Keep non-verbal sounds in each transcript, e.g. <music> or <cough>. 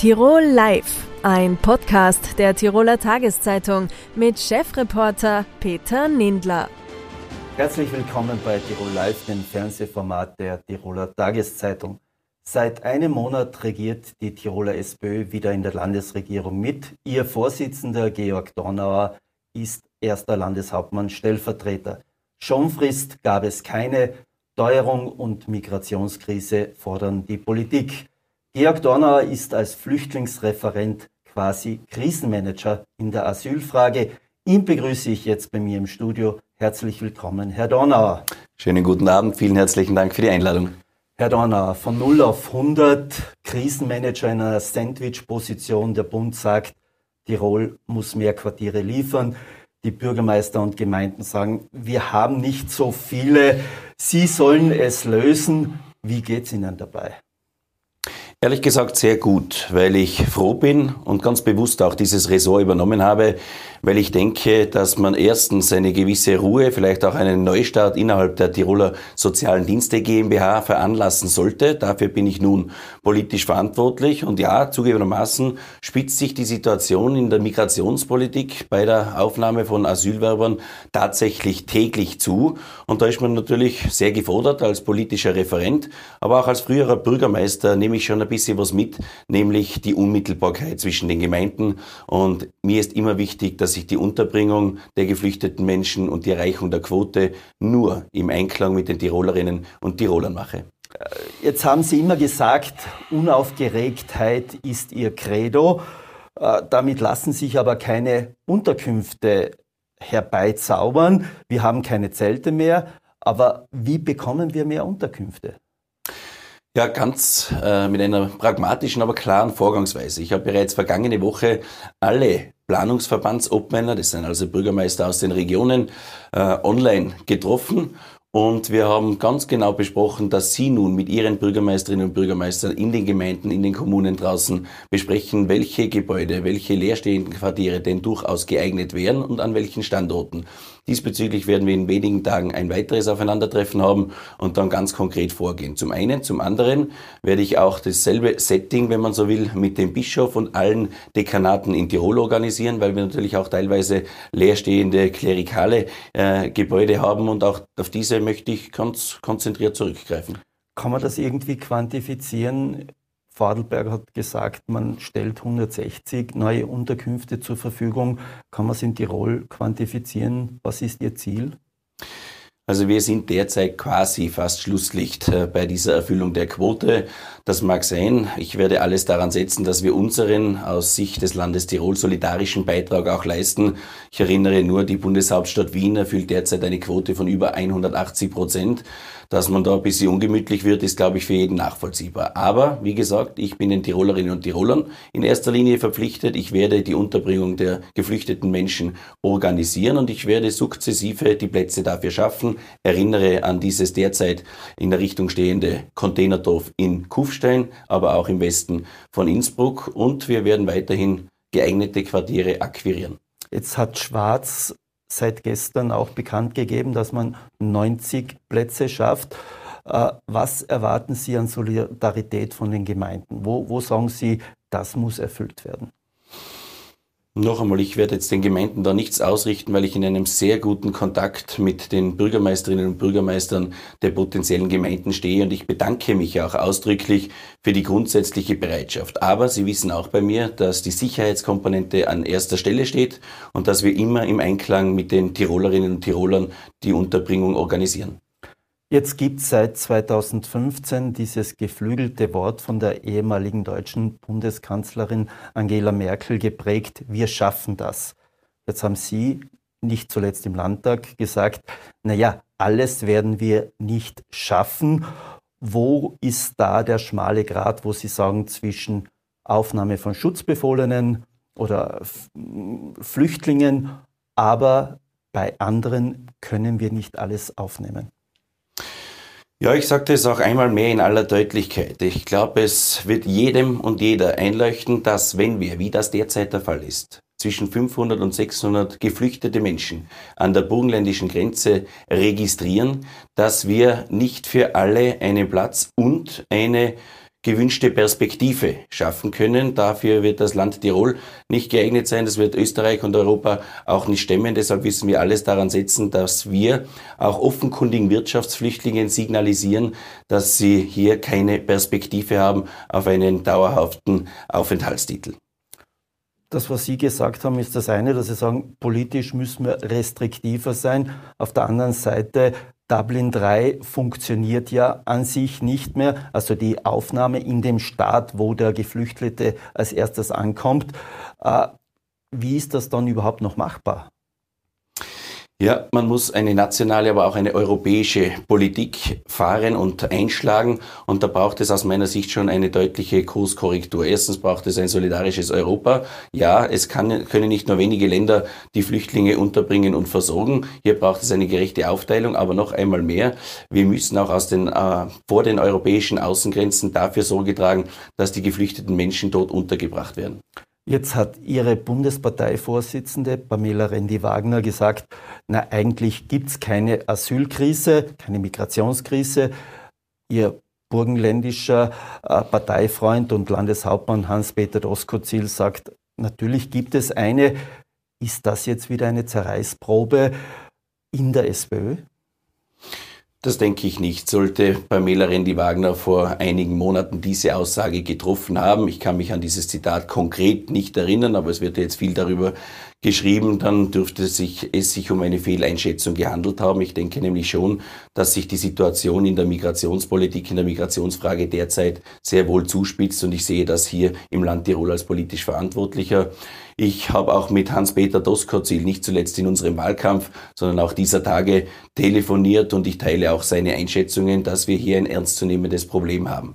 Tirol Live, ein Podcast der Tiroler Tageszeitung mit Chefreporter Peter Nindler. Herzlich willkommen bei Tirol Live, dem Fernsehformat der Tiroler Tageszeitung. Seit einem Monat regiert die Tiroler SPÖ wieder in der Landesregierung mit. Ihr Vorsitzender Georg Dornauer ist erster Landeshauptmann Stellvertreter. Schonfrist gab es keine. Teuerung und Migrationskrise fordern die Politik. Georg Dornauer ist als Flüchtlingsreferent quasi Krisenmanager in der Asylfrage. Ihn begrüße ich jetzt bei mir im Studio. Herzlich willkommen, Herr Dornauer. Schönen guten Abend, vielen herzlichen Dank für die Einladung. Herr Dornauer, von 0 auf 100 Krisenmanager in einer Sandwich-Position. Der Bund sagt, Tirol muss mehr Quartiere liefern. Die Bürgermeister und Gemeinden sagen, wir haben nicht so viele. Sie sollen es lösen. Wie geht es Ihnen dabei? Ehrlich gesagt sehr gut, weil ich froh bin und ganz bewusst auch dieses Ressort übernommen habe, weil ich denke, dass man erstens eine gewisse Ruhe, vielleicht auch einen Neustart innerhalb der Tiroler Sozialen Dienste GmbH veranlassen sollte. Dafür bin ich nun politisch verantwortlich. Und ja, zugegebenermaßen spitzt sich die Situation in der Migrationspolitik bei der Aufnahme von Asylwerbern tatsächlich täglich zu. Und da ist man natürlich sehr gefordert als politischer Referent, aber auch als früherer Bürgermeister nehme ich schon ein bisschen was mit, nämlich die Unmittelbarkeit zwischen den Gemeinden. Und mir ist immer wichtig, dass ich die Unterbringung der geflüchteten Menschen und die Erreichung der Quote nur im Einklang mit den Tirolerinnen und Tirolern mache. Äh, jetzt haben Sie immer gesagt, Unaufgeregtheit ist Ihr Credo. Äh, damit lassen sich aber keine Unterkünfte herbeizaubern. Wir haben keine Zelte mehr. Aber wie bekommen wir mehr Unterkünfte? Ja, ganz äh, mit einer pragmatischen, aber klaren Vorgangsweise. Ich habe bereits vergangene Woche alle Planungsverbandsobmänner, das sind also Bürgermeister aus den Regionen, äh, online getroffen und wir haben ganz genau besprochen, dass Sie nun mit Ihren Bürgermeisterinnen und Bürgermeistern in den Gemeinden, in den Kommunen draußen besprechen, welche Gebäude, welche leerstehenden Quartiere denn durchaus geeignet wären und an welchen Standorten. Diesbezüglich werden wir in wenigen Tagen ein weiteres Aufeinandertreffen haben und dann ganz konkret vorgehen. Zum einen, zum anderen werde ich auch dasselbe Setting, wenn man so will, mit dem Bischof und allen Dekanaten in Tirol organisieren, weil wir natürlich auch teilweise leerstehende klerikale äh, Gebäude haben und auch auf diese möchte ich ganz konzentriert zurückgreifen. Kann man das irgendwie quantifizieren? Vordelberg hat gesagt, man stellt 160 neue Unterkünfte zur Verfügung. Kann man es in Tirol quantifizieren? Was ist Ihr Ziel? Also wir sind derzeit quasi fast Schlusslicht äh, bei dieser Erfüllung der Quote. Das mag sein. Ich werde alles daran setzen, dass wir unseren aus Sicht des Landes Tirol solidarischen Beitrag auch leisten. Ich erinnere nur, die Bundeshauptstadt Wien erfüllt derzeit eine Quote von über 180 Prozent. Dass man da ein bisschen ungemütlich wird, ist, glaube ich, für jeden nachvollziehbar. Aber, wie gesagt, ich bin den Tirolerinnen und Tirolern in erster Linie verpflichtet. Ich werde die Unterbringung der geflüchteten Menschen organisieren und ich werde sukzessive die Plätze dafür schaffen. Erinnere an dieses derzeit in der Richtung stehende Containerdorf in Kufstein, aber auch im Westen von Innsbruck und wir werden weiterhin geeignete Quartiere akquirieren. Jetzt hat Schwarz seit gestern auch bekannt gegeben, dass man 90 Plätze schafft. Äh, was erwarten Sie an Solidarität von den Gemeinden? Wo, wo sagen Sie, das muss erfüllt werden? Noch einmal, ich werde jetzt den Gemeinden da nichts ausrichten, weil ich in einem sehr guten Kontakt mit den Bürgermeisterinnen und Bürgermeistern der potenziellen Gemeinden stehe und ich bedanke mich auch ausdrücklich für die grundsätzliche Bereitschaft. Aber Sie wissen auch bei mir, dass die Sicherheitskomponente an erster Stelle steht und dass wir immer im Einklang mit den Tirolerinnen und Tirolern die Unterbringung organisieren. Jetzt gibt es seit 2015 dieses geflügelte Wort von der ehemaligen deutschen Bundeskanzlerin Angela Merkel geprägt, wir schaffen das. Jetzt haben Sie nicht zuletzt im Landtag gesagt, naja, alles werden wir nicht schaffen. Wo ist da der schmale Grat, wo Sie sagen, zwischen Aufnahme von Schutzbefohlenen oder Flüchtlingen, aber bei anderen können wir nicht alles aufnehmen? Ja, ich sagte es auch einmal mehr in aller Deutlichkeit. Ich glaube, es wird jedem und jeder einleuchten, dass wenn wir, wie das derzeit der Fall ist, zwischen 500 und 600 geflüchtete Menschen an der burgenländischen Grenze registrieren, dass wir nicht für alle einen Platz und eine gewünschte Perspektive schaffen können. Dafür wird das Land Tirol nicht geeignet sein. Das wird Österreich und Europa auch nicht stemmen. Deshalb müssen wir alles daran setzen, dass wir auch offenkundigen Wirtschaftsflüchtlingen signalisieren, dass sie hier keine Perspektive haben auf einen dauerhaften Aufenthaltstitel. Das, was Sie gesagt haben, ist das eine, dass Sie sagen, politisch müssen wir restriktiver sein. Auf der anderen Seite Dublin 3 funktioniert ja an sich nicht mehr. Also die Aufnahme in dem Staat, wo der Geflüchtete als erstes ankommt. Äh, wie ist das dann überhaupt noch machbar? Ja, man muss eine nationale, aber auch eine europäische Politik fahren und einschlagen. Und da braucht es aus meiner Sicht schon eine deutliche Kurskorrektur. Erstens braucht es ein solidarisches Europa. Ja, es kann, können nicht nur wenige Länder die Flüchtlinge unterbringen und versorgen. Hier braucht es eine gerechte Aufteilung, aber noch einmal mehr. Wir müssen auch aus den, äh, vor den europäischen Außengrenzen dafür Sorge tragen, dass die geflüchteten Menschen dort untergebracht werden. Jetzt hat Ihre Bundesparteivorsitzende Pamela Rendi-Wagner gesagt, na eigentlich gibt es keine Asylkrise, keine Migrationskrise. Ihr burgenländischer äh, Parteifreund und Landeshauptmann Hans-Peter Doskozil sagt, natürlich gibt es eine. Ist das jetzt wieder eine Zerreißprobe in der SPÖ? Das denke ich nicht. Sollte Pamela Rendi-Wagner vor einigen Monaten diese Aussage getroffen haben, ich kann mich an dieses Zitat konkret nicht erinnern, aber es wird jetzt viel darüber geschrieben, dann dürfte sich, es sich um eine Fehleinschätzung gehandelt haben. Ich denke nämlich schon, dass sich die Situation in der Migrationspolitik, in der Migrationsfrage derzeit sehr wohl zuspitzt und ich sehe das hier im Land Tirol als politisch Verantwortlicher. Ich habe auch mit Hans-Peter Doskozil nicht zuletzt in unserem Wahlkampf, sondern auch dieser Tage telefoniert und ich teile auch seine Einschätzungen, dass wir hier ein ernstzunehmendes Problem haben.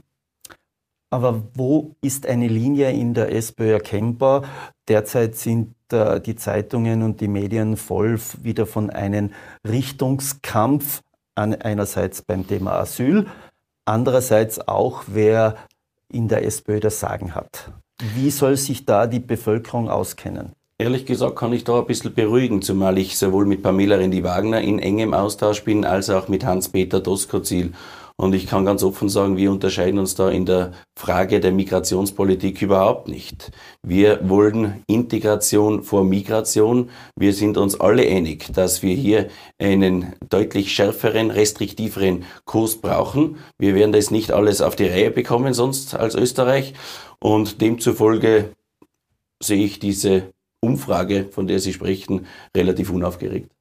Aber wo ist eine Linie in der SPÖ erkennbar? Derzeit sind äh, die Zeitungen und die Medien voll wieder von einem Richtungskampf, an, einerseits beim Thema Asyl, andererseits auch, wer in der SPÖ das Sagen hat. Wie soll sich da die Bevölkerung auskennen? Ehrlich gesagt kann ich da ein bisschen beruhigen, zumal ich sowohl mit Pamela Rendi-Wagner in engem Austausch bin, als auch mit Hans-Peter Doskozil. Und ich kann ganz offen sagen, wir unterscheiden uns da in der Frage der Migrationspolitik überhaupt nicht. Wir wollen Integration vor Migration. Wir sind uns alle einig, dass wir hier einen deutlich schärferen, restriktiveren Kurs brauchen. Wir werden das nicht alles auf die Reihe bekommen, sonst als Österreich. Und demzufolge sehe ich diese Umfrage, von der Sie sprechen, relativ unaufgeregt.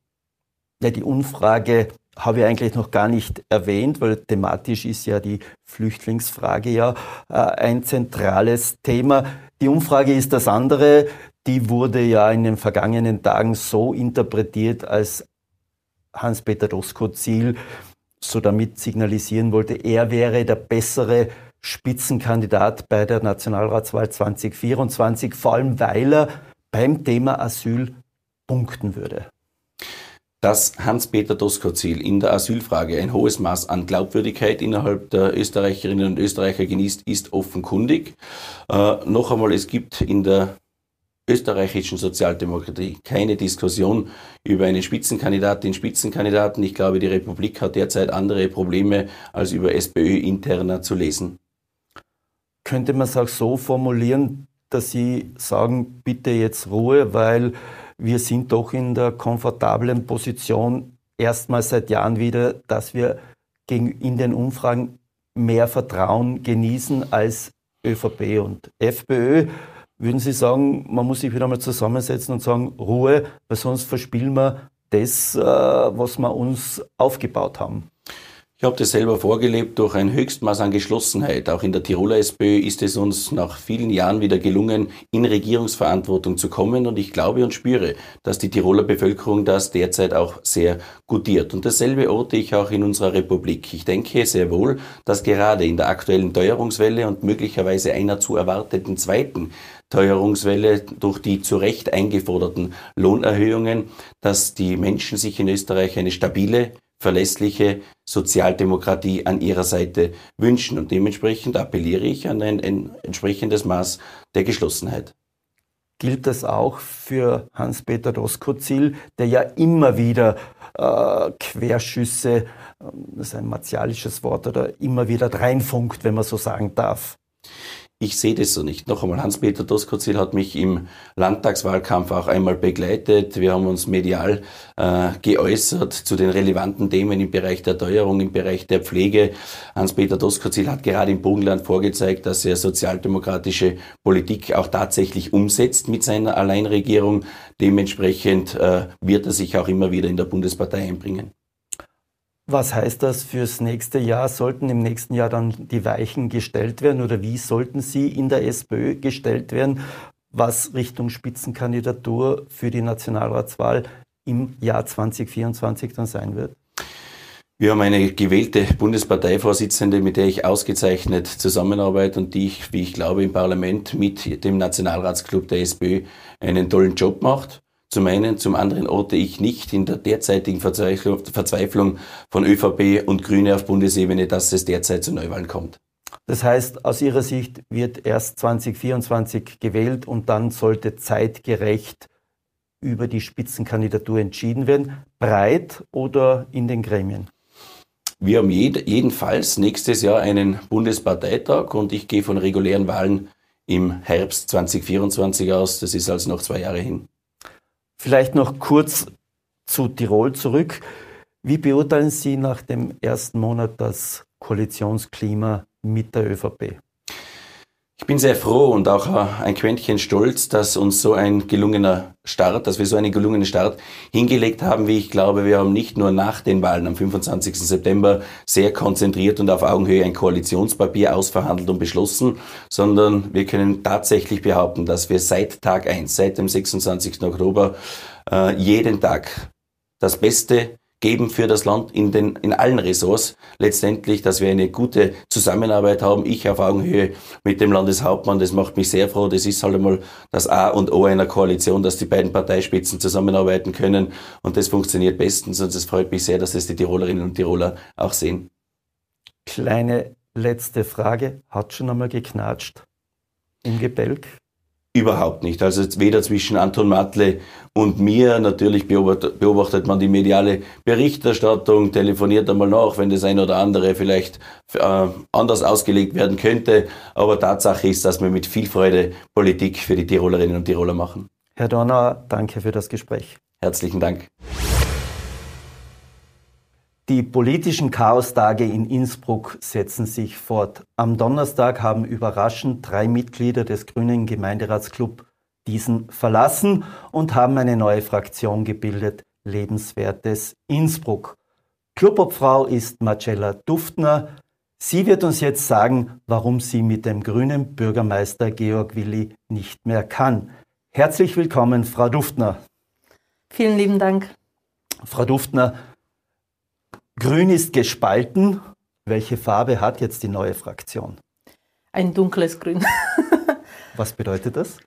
Ja, die Umfrage habe ich eigentlich noch gar nicht erwähnt, weil thematisch ist ja die Flüchtlingsfrage ja äh, ein zentrales Thema. Die Umfrage ist das andere. Die wurde ja in den vergangenen Tagen so interpretiert, als Hans-Peter Doskozil so damit signalisieren wollte, er wäre der bessere Spitzenkandidat bei der Nationalratswahl 2024, vor allem weil er beim Thema Asyl punkten würde. Dass Hans-Peter Doskozil in der Asylfrage ein hohes Maß an Glaubwürdigkeit innerhalb der Österreicherinnen und Österreicher genießt, ist offenkundig. Äh, noch einmal, es gibt in der österreichischen Sozialdemokratie keine Diskussion über einen Spitzenkandidatin, Spitzenkandidaten. Ich glaube, die Republik hat derzeit andere Probleme, als über SPÖ-interner zu lesen. Könnte man es auch so formulieren, dass Sie sagen, bitte jetzt Ruhe, weil wir sind doch in der komfortablen Position, erstmals seit Jahren wieder, dass wir in den Umfragen mehr Vertrauen genießen als ÖVP und FPÖ. Würden Sie sagen, man muss sich wieder mal zusammensetzen und sagen, Ruhe, weil sonst verspielen wir das, äh, was wir uns aufgebaut haben? Ich habe das selber vorgelebt durch ein Höchstmaß an Geschlossenheit. Auch in der Tiroler SPÖ ist es uns nach vielen Jahren wieder gelungen, in Regierungsverantwortung zu kommen. Und ich glaube und spüre, dass die Tiroler Bevölkerung das derzeit auch sehr gutiert. Und dasselbe orte ich auch in unserer Republik. Ich denke sehr wohl, dass gerade in der aktuellen Teuerungswelle und möglicherweise einer zu erwarteten zweiten Teuerungswelle durch die zu Recht eingeforderten Lohnerhöhungen, dass die Menschen sich in Österreich eine stabile, verlässliche Sozialdemokratie an ihrer Seite wünschen. Und dementsprechend appelliere ich an ein, ein entsprechendes Maß der Geschlossenheit. Gilt das auch für Hans-Peter Doskozil, der ja immer wieder äh, Querschüsse das ist ein martialisches Wort, oder immer wieder reinfunkt, wenn man so sagen darf. Ich sehe das so nicht. Noch einmal, Hans-Peter Doskozil hat mich im Landtagswahlkampf auch einmal begleitet. Wir haben uns medial äh, geäußert zu den relevanten Themen im Bereich der Teuerung, im Bereich der Pflege. Hans-Peter Doskozil hat gerade im Burgenland vorgezeigt, dass er sozialdemokratische Politik auch tatsächlich umsetzt mit seiner Alleinregierung. Dementsprechend äh, wird er sich auch immer wieder in der Bundespartei einbringen. Was heißt das fürs nächste Jahr? Sollten im nächsten Jahr dann die Weichen gestellt werden oder wie sollten sie in der SPÖ gestellt werden, was Richtung Spitzenkandidatur für die Nationalratswahl im Jahr 2024 dann sein wird? Wir haben eine gewählte Bundesparteivorsitzende, mit der ich ausgezeichnet zusammenarbeite und die ich, wie ich glaube, im Parlament mit dem Nationalratsclub der SPÖ einen tollen Job macht. Zum einen, zum anderen orte ich nicht in der derzeitigen Verzweiflung von ÖVP und Grüne auf Bundesebene, dass es derzeit zu Neuwahlen kommt. Das heißt, aus Ihrer Sicht wird erst 2024 gewählt und dann sollte zeitgerecht über die Spitzenkandidatur entschieden werden, breit oder in den Gremien? Wir haben jed jedenfalls nächstes Jahr einen Bundesparteitag und ich gehe von regulären Wahlen im Herbst 2024 aus. Das ist also noch zwei Jahre hin. Vielleicht noch kurz zu Tirol zurück. Wie beurteilen Sie nach dem ersten Monat das Koalitionsklima mit der ÖVP? Ich bin sehr froh und auch ein Quäntchen stolz, dass uns so ein gelungener Start, dass wir so einen gelungenen Start hingelegt haben, wie ich glaube, wir haben nicht nur nach den Wahlen am 25. September sehr konzentriert und auf Augenhöhe ein Koalitionspapier ausverhandelt und beschlossen, sondern wir können tatsächlich behaupten, dass wir seit Tag eins, seit dem 26. Oktober, äh, jeden Tag das Beste geben für das Land in, den, in allen Ressorts. Letztendlich, dass wir eine gute Zusammenarbeit haben. Ich auf Augenhöhe mit dem Landeshauptmann, das macht mich sehr froh. Das ist halt einmal das A und O einer Koalition, dass die beiden Parteispitzen zusammenarbeiten können. Und das funktioniert bestens. Und es freut mich sehr, dass es die Tirolerinnen und Tiroler auch sehen. Kleine letzte Frage. Hat schon einmal geknatscht im Gebälk? Überhaupt nicht. Also weder zwischen Anton Matle und mir. Natürlich beobachtet man die mediale Berichterstattung, telefoniert einmal nach, wenn das ein oder andere vielleicht äh, anders ausgelegt werden könnte. Aber Tatsache ist, dass wir mit viel Freude Politik für die Tirolerinnen und Tiroler machen. Herr Donner, danke für das Gespräch. Herzlichen Dank. Die politischen Chaostage in Innsbruck setzen sich fort. Am Donnerstag haben überraschend drei Mitglieder des Grünen Gemeinderatsclub diesen verlassen und haben eine neue Fraktion gebildet, Lebenswertes Innsbruck. Clubobfrau ist Marcella Duftner. Sie wird uns jetzt sagen, warum sie mit dem grünen Bürgermeister Georg Willi nicht mehr kann. Herzlich willkommen, Frau Duftner. Vielen lieben Dank. Frau Duftner, Grün ist gespalten. Welche Farbe hat jetzt die neue Fraktion? Ein dunkles Grün. <laughs> Was bedeutet das?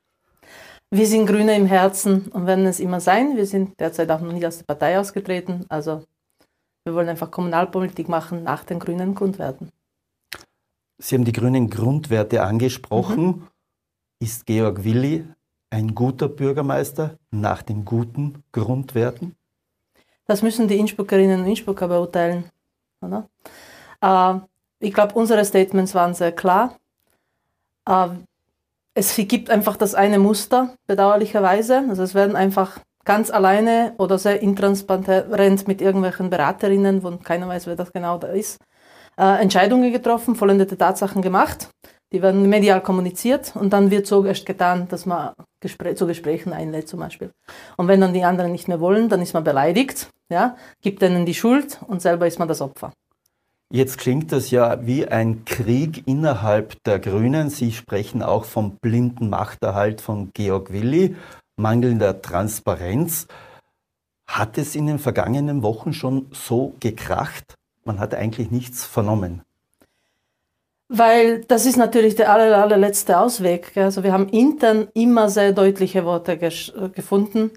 Wir sind Grüne im Herzen und werden es immer sein. Wir sind derzeit auch noch nicht aus der Partei ausgetreten. Also wir wollen einfach Kommunalpolitik machen nach den grünen Grundwerten. Sie haben die grünen Grundwerte angesprochen. Mhm. Ist Georg Willi ein guter Bürgermeister nach den guten Grundwerten? Das müssen die Innsbruckerinnen und Innsbrucker beurteilen. Oder? Äh, ich glaube, unsere Statements waren sehr klar. Äh, es gibt einfach das eine Muster, bedauerlicherweise. Also es werden einfach ganz alleine oder sehr intransparent mit irgendwelchen Beraterinnen, wo keiner weiß, wer das genau da ist, äh, Entscheidungen getroffen, vollendete Tatsachen gemacht. Die werden medial kommuniziert und dann wird so erst getan, dass man Gespr zu Gesprächen einlädt zum Beispiel. Und wenn dann die anderen nicht mehr wollen, dann ist man beleidigt, ja, gibt denen die Schuld und selber ist man das Opfer. Jetzt klingt das ja wie ein Krieg innerhalb der Grünen. Sie sprechen auch vom blinden Machterhalt von Georg Willi, mangelnder Transparenz. Hat es in den vergangenen Wochen schon so gekracht? Man hat eigentlich nichts vernommen. Weil das ist natürlich der aller, allerletzte Ausweg. Also wir haben intern immer sehr deutliche Worte gefunden.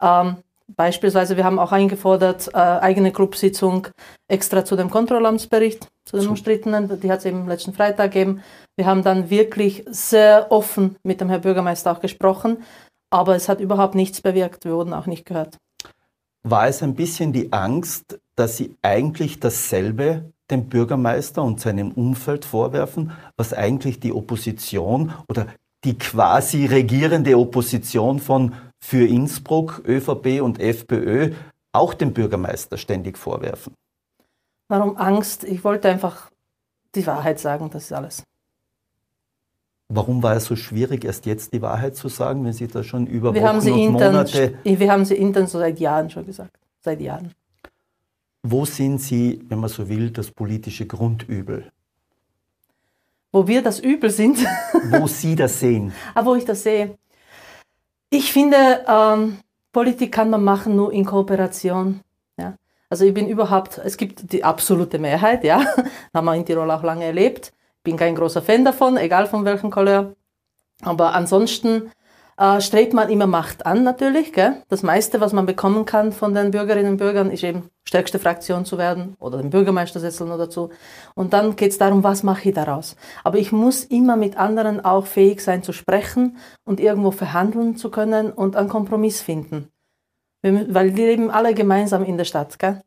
Ähm, beispielsweise, wir haben auch eingefordert, äh, eigene Clubsitzung extra zu dem Kontrollamtsbericht, zu den umstrittenen, die hat es eben letzten Freitag gegeben. Wir haben dann wirklich sehr offen mit dem Herrn Bürgermeister auch gesprochen, aber es hat überhaupt nichts bewirkt, wir wurden auch nicht gehört. War es ein bisschen die Angst, dass Sie eigentlich dasselbe dem Bürgermeister und seinem Umfeld vorwerfen, was eigentlich die Opposition oder die quasi regierende Opposition von für Innsbruck, ÖVP und FPÖ auch dem Bürgermeister ständig vorwerfen. Warum Angst? Ich wollte einfach die Wahrheit sagen, das ist alles. Warum war es so schwierig, erst jetzt die Wahrheit zu sagen, wenn Sie da schon über wir Wochen haben sie und intern, Monate... Wir haben sie intern so seit Jahren schon gesagt. Seit Jahren. Wo sind Sie, wenn man so will, das politische Grundübel? Wo wir das Übel sind. <laughs> wo Sie das sehen? Aber ah, wo ich das sehe. Ich finde, ähm, Politik kann man machen nur in Kooperation. Ja? Also ich bin überhaupt, es gibt die absolute Mehrheit, ja, <laughs> haben wir in Tirol auch lange erlebt. Bin kein großer Fan davon, egal von welchem Couleur. Aber ansonsten äh, strebt man immer Macht an natürlich. Gell? Das meiste, was man bekommen kann von den Bürgerinnen und Bürgern, ist eben stärkste Fraktion zu werden oder den Bürgermeistersessel noch dazu. Und dann geht es darum, was mache ich daraus. Aber ich muss immer mit anderen auch fähig sein zu sprechen und irgendwo verhandeln zu können und einen Kompromiss finden. Weil wir leben alle gemeinsam in der Stadt. Gell?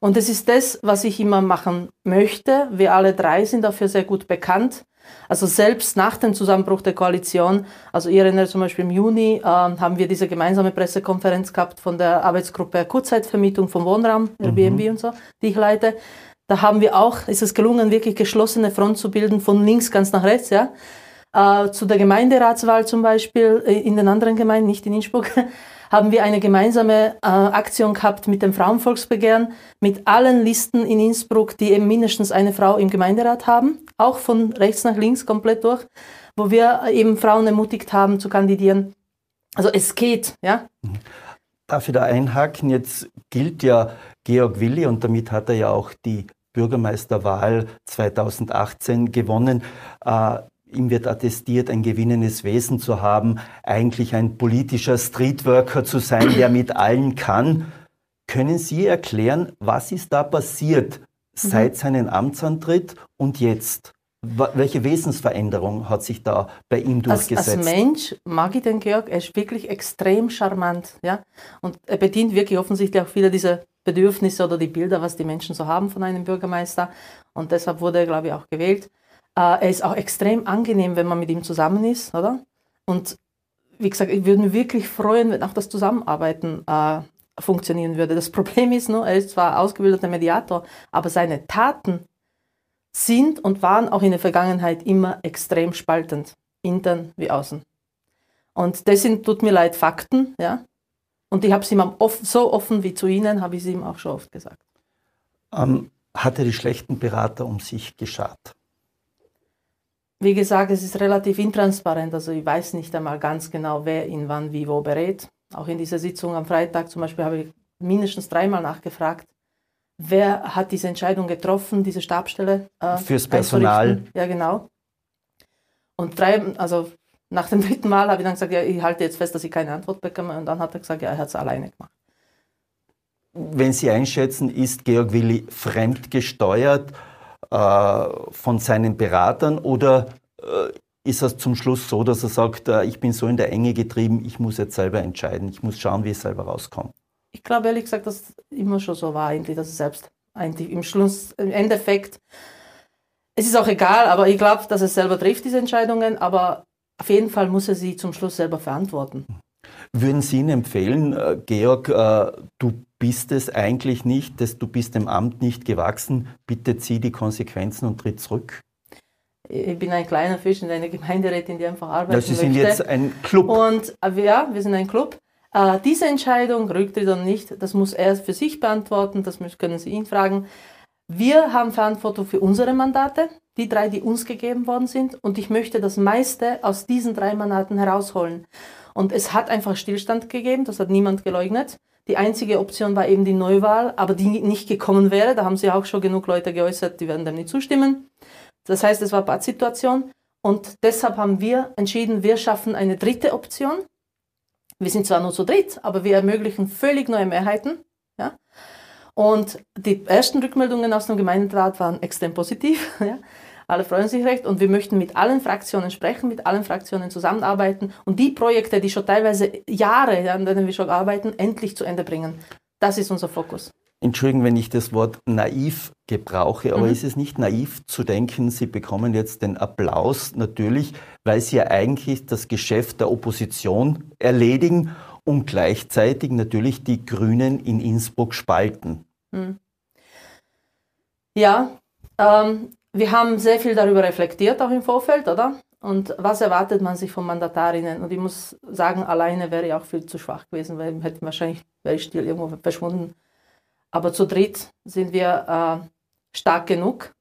Und das ist das, was ich immer machen möchte. Wir alle drei sind dafür sehr gut bekannt. Also selbst nach dem Zusammenbruch der Koalition, also ihr erinnert zum Beispiel im Juni, äh, haben wir diese gemeinsame Pressekonferenz gehabt von der Arbeitsgruppe Kurzzeitvermietung vom Wohnraum, Airbnb mhm. und so, die ich leite. Da haben wir auch, ist es gelungen, wirklich geschlossene Front zu bilden, von links ganz nach rechts, ja. Äh, zu der Gemeinderatswahl zum Beispiel, äh, in den anderen Gemeinden, nicht in Innsbruck, haben wir eine gemeinsame äh, Aktion gehabt mit dem Frauenvolksbegehren, mit allen Listen in Innsbruck, die eben mindestens eine Frau im Gemeinderat haben, auch von rechts nach links komplett durch, wo wir eben Frauen ermutigt haben zu kandidieren. Also es geht, ja. Darf ich da einhaken? Jetzt gilt ja Georg Willi und damit hat er ja auch die Bürgermeisterwahl 2018 gewonnen. Äh, ihm wird attestiert, ein gewinnendes Wesen zu haben, eigentlich ein politischer Streetworker zu sein, der mit allen kann. Können Sie erklären, was ist da passiert seit mhm. seinem Amtsantritt und jetzt? Welche Wesensveränderung hat sich da bei ihm durchgesetzt? Als, als Mensch mag ich den Georg, er ist wirklich extrem charmant. Ja? Und er bedient wirklich offensichtlich auch viele dieser Bedürfnisse oder die Bilder, was die Menschen so haben von einem Bürgermeister. Und deshalb wurde er, glaube ich, auch gewählt. Äh, er ist auch extrem angenehm, wenn man mit ihm zusammen ist, oder? Und wie gesagt, ich würde mich wirklich freuen, wenn auch das Zusammenarbeiten äh, funktionieren würde. Das Problem ist nur, er ist zwar ausgebildeter Mediator, aber seine Taten sind und waren auch in der Vergangenheit immer extrem spaltend, intern wie außen. Und das sind, tut mir leid, Fakten, ja. Und ich habe es ihm offen, so offen wie zu Ihnen, habe ich es ihm auch schon oft gesagt. Ähm, hat er die schlechten Berater um sich geschart? Wie gesagt, es ist relativ intransparent, also ich weiß nicht einmal ganz genau, wer ihn wann, wie, wo berät. Auch in dieser Sitzung am Freitag zum Beispiel habe ich mindestens dreimal nachgefragt, wer hat diese Entscheidung getroffen, diese Stabstelle? Äh, Fürs Personal. Ja, genau. Und drei, also nach dem <laughs> dritten Mal habe ich dann gesagt, ja, ich halte jetzt fest, dass ich keine Antwort bekomme. Und dann hat er gesagt, ja, er hat es alleine gemacht. Wenn Sie einschätzen, ist Georg Willi fremdgesteuert? Äh, von seinen Beratern oder äh, ist es zum Schluss so, dass er sagt, äh, ich bin so in der Enge getrieben, ich muss jetzt selber entscheiden, ich muss schauen, wie ich selber rauskomme? Ich glaube ehrlich gesagt, dass es immer schon so war, eigentlich, dass er selbst eigentlich im Schluss, im Endeffekt, es ist auch egal, aber ich glaube, dass er selber trifft, diese Entscheidungen, aber auf jeden Fall muss er sie zum Schluss selber verantworten. Würden Sie ihn empfehlen, Georg, du bist es eigentlich nicht, dass du bist dem Amt nicht gewachsen, bitte zieh die Konsequenzen und tritt zurück. Ich bin ein kleiner Fisch in einer Gemeinderätin, die einfach arbeiten ja, Sie sind jetzt ein Club. Und äh, ja, wir sind ein Club. Äh, diese Entscheidung, Rücktritt oder nicht, das muss er für sich beantworten, das können Sie ihn fragen. Wir haben Verantwortung für unsere Mandate, die drei, die uns gegeben worden sind. Und ich möchte das meiste aus diesen drei Mandaten herausholen. Und es hat einfach Stillstand gegeben, das hat niemand geleugnet. Die einzige Option war eben die Neuwahl, aber die nicht gekommen wäre. Da haben sich auch schon genug Leute geäußert, die werden dem nicht zustimmen. Das heißt, es war Pattsituation. Und deshalb haben wir entschieden, wir schaffen eine dritte Option. Wir sind zwar nur zu dritt, aber wir ermöglichen völlig neue Mehrheiten. Ja? Und die ersten Rückmeldungen aus dem Gemeinderat waren extrem positiv. <laughs> Ja? Alle freuen sich recht und wir möchten mit allen Fraktionen sprechen, mit allen Fraktionen zusammenarbeiten und die Projekte, die schon teilweise Jahre, an denen wir schon arbeiten, endlich zu Ende bringen. Das ist unser Fokus. Entschuldigen, wenn ich das Wort naiv gebrauche, aber mhm. ist es nicht naiv zu denken, Sie bekommen jetzt den Applaus natürlich, weil Sie ja eigentlich das Geschäft der Opposition erledigen und gleichzeitig natürlich die Grünen in Innsbruck spalten? Mhm. Ja, ähm, wir haben sehr viel darüber reflektiert, auch im Vorfeld, oder? Und was erwartet man sich von Mandatarinnen? Und ich muss sagen, alleine wäre ich auch viel zu schwach gewesen, weil hätte wahrscheinlich wäre ich still irgendwo verschwunden. Aber zu dritt sind wir äh, stark genug.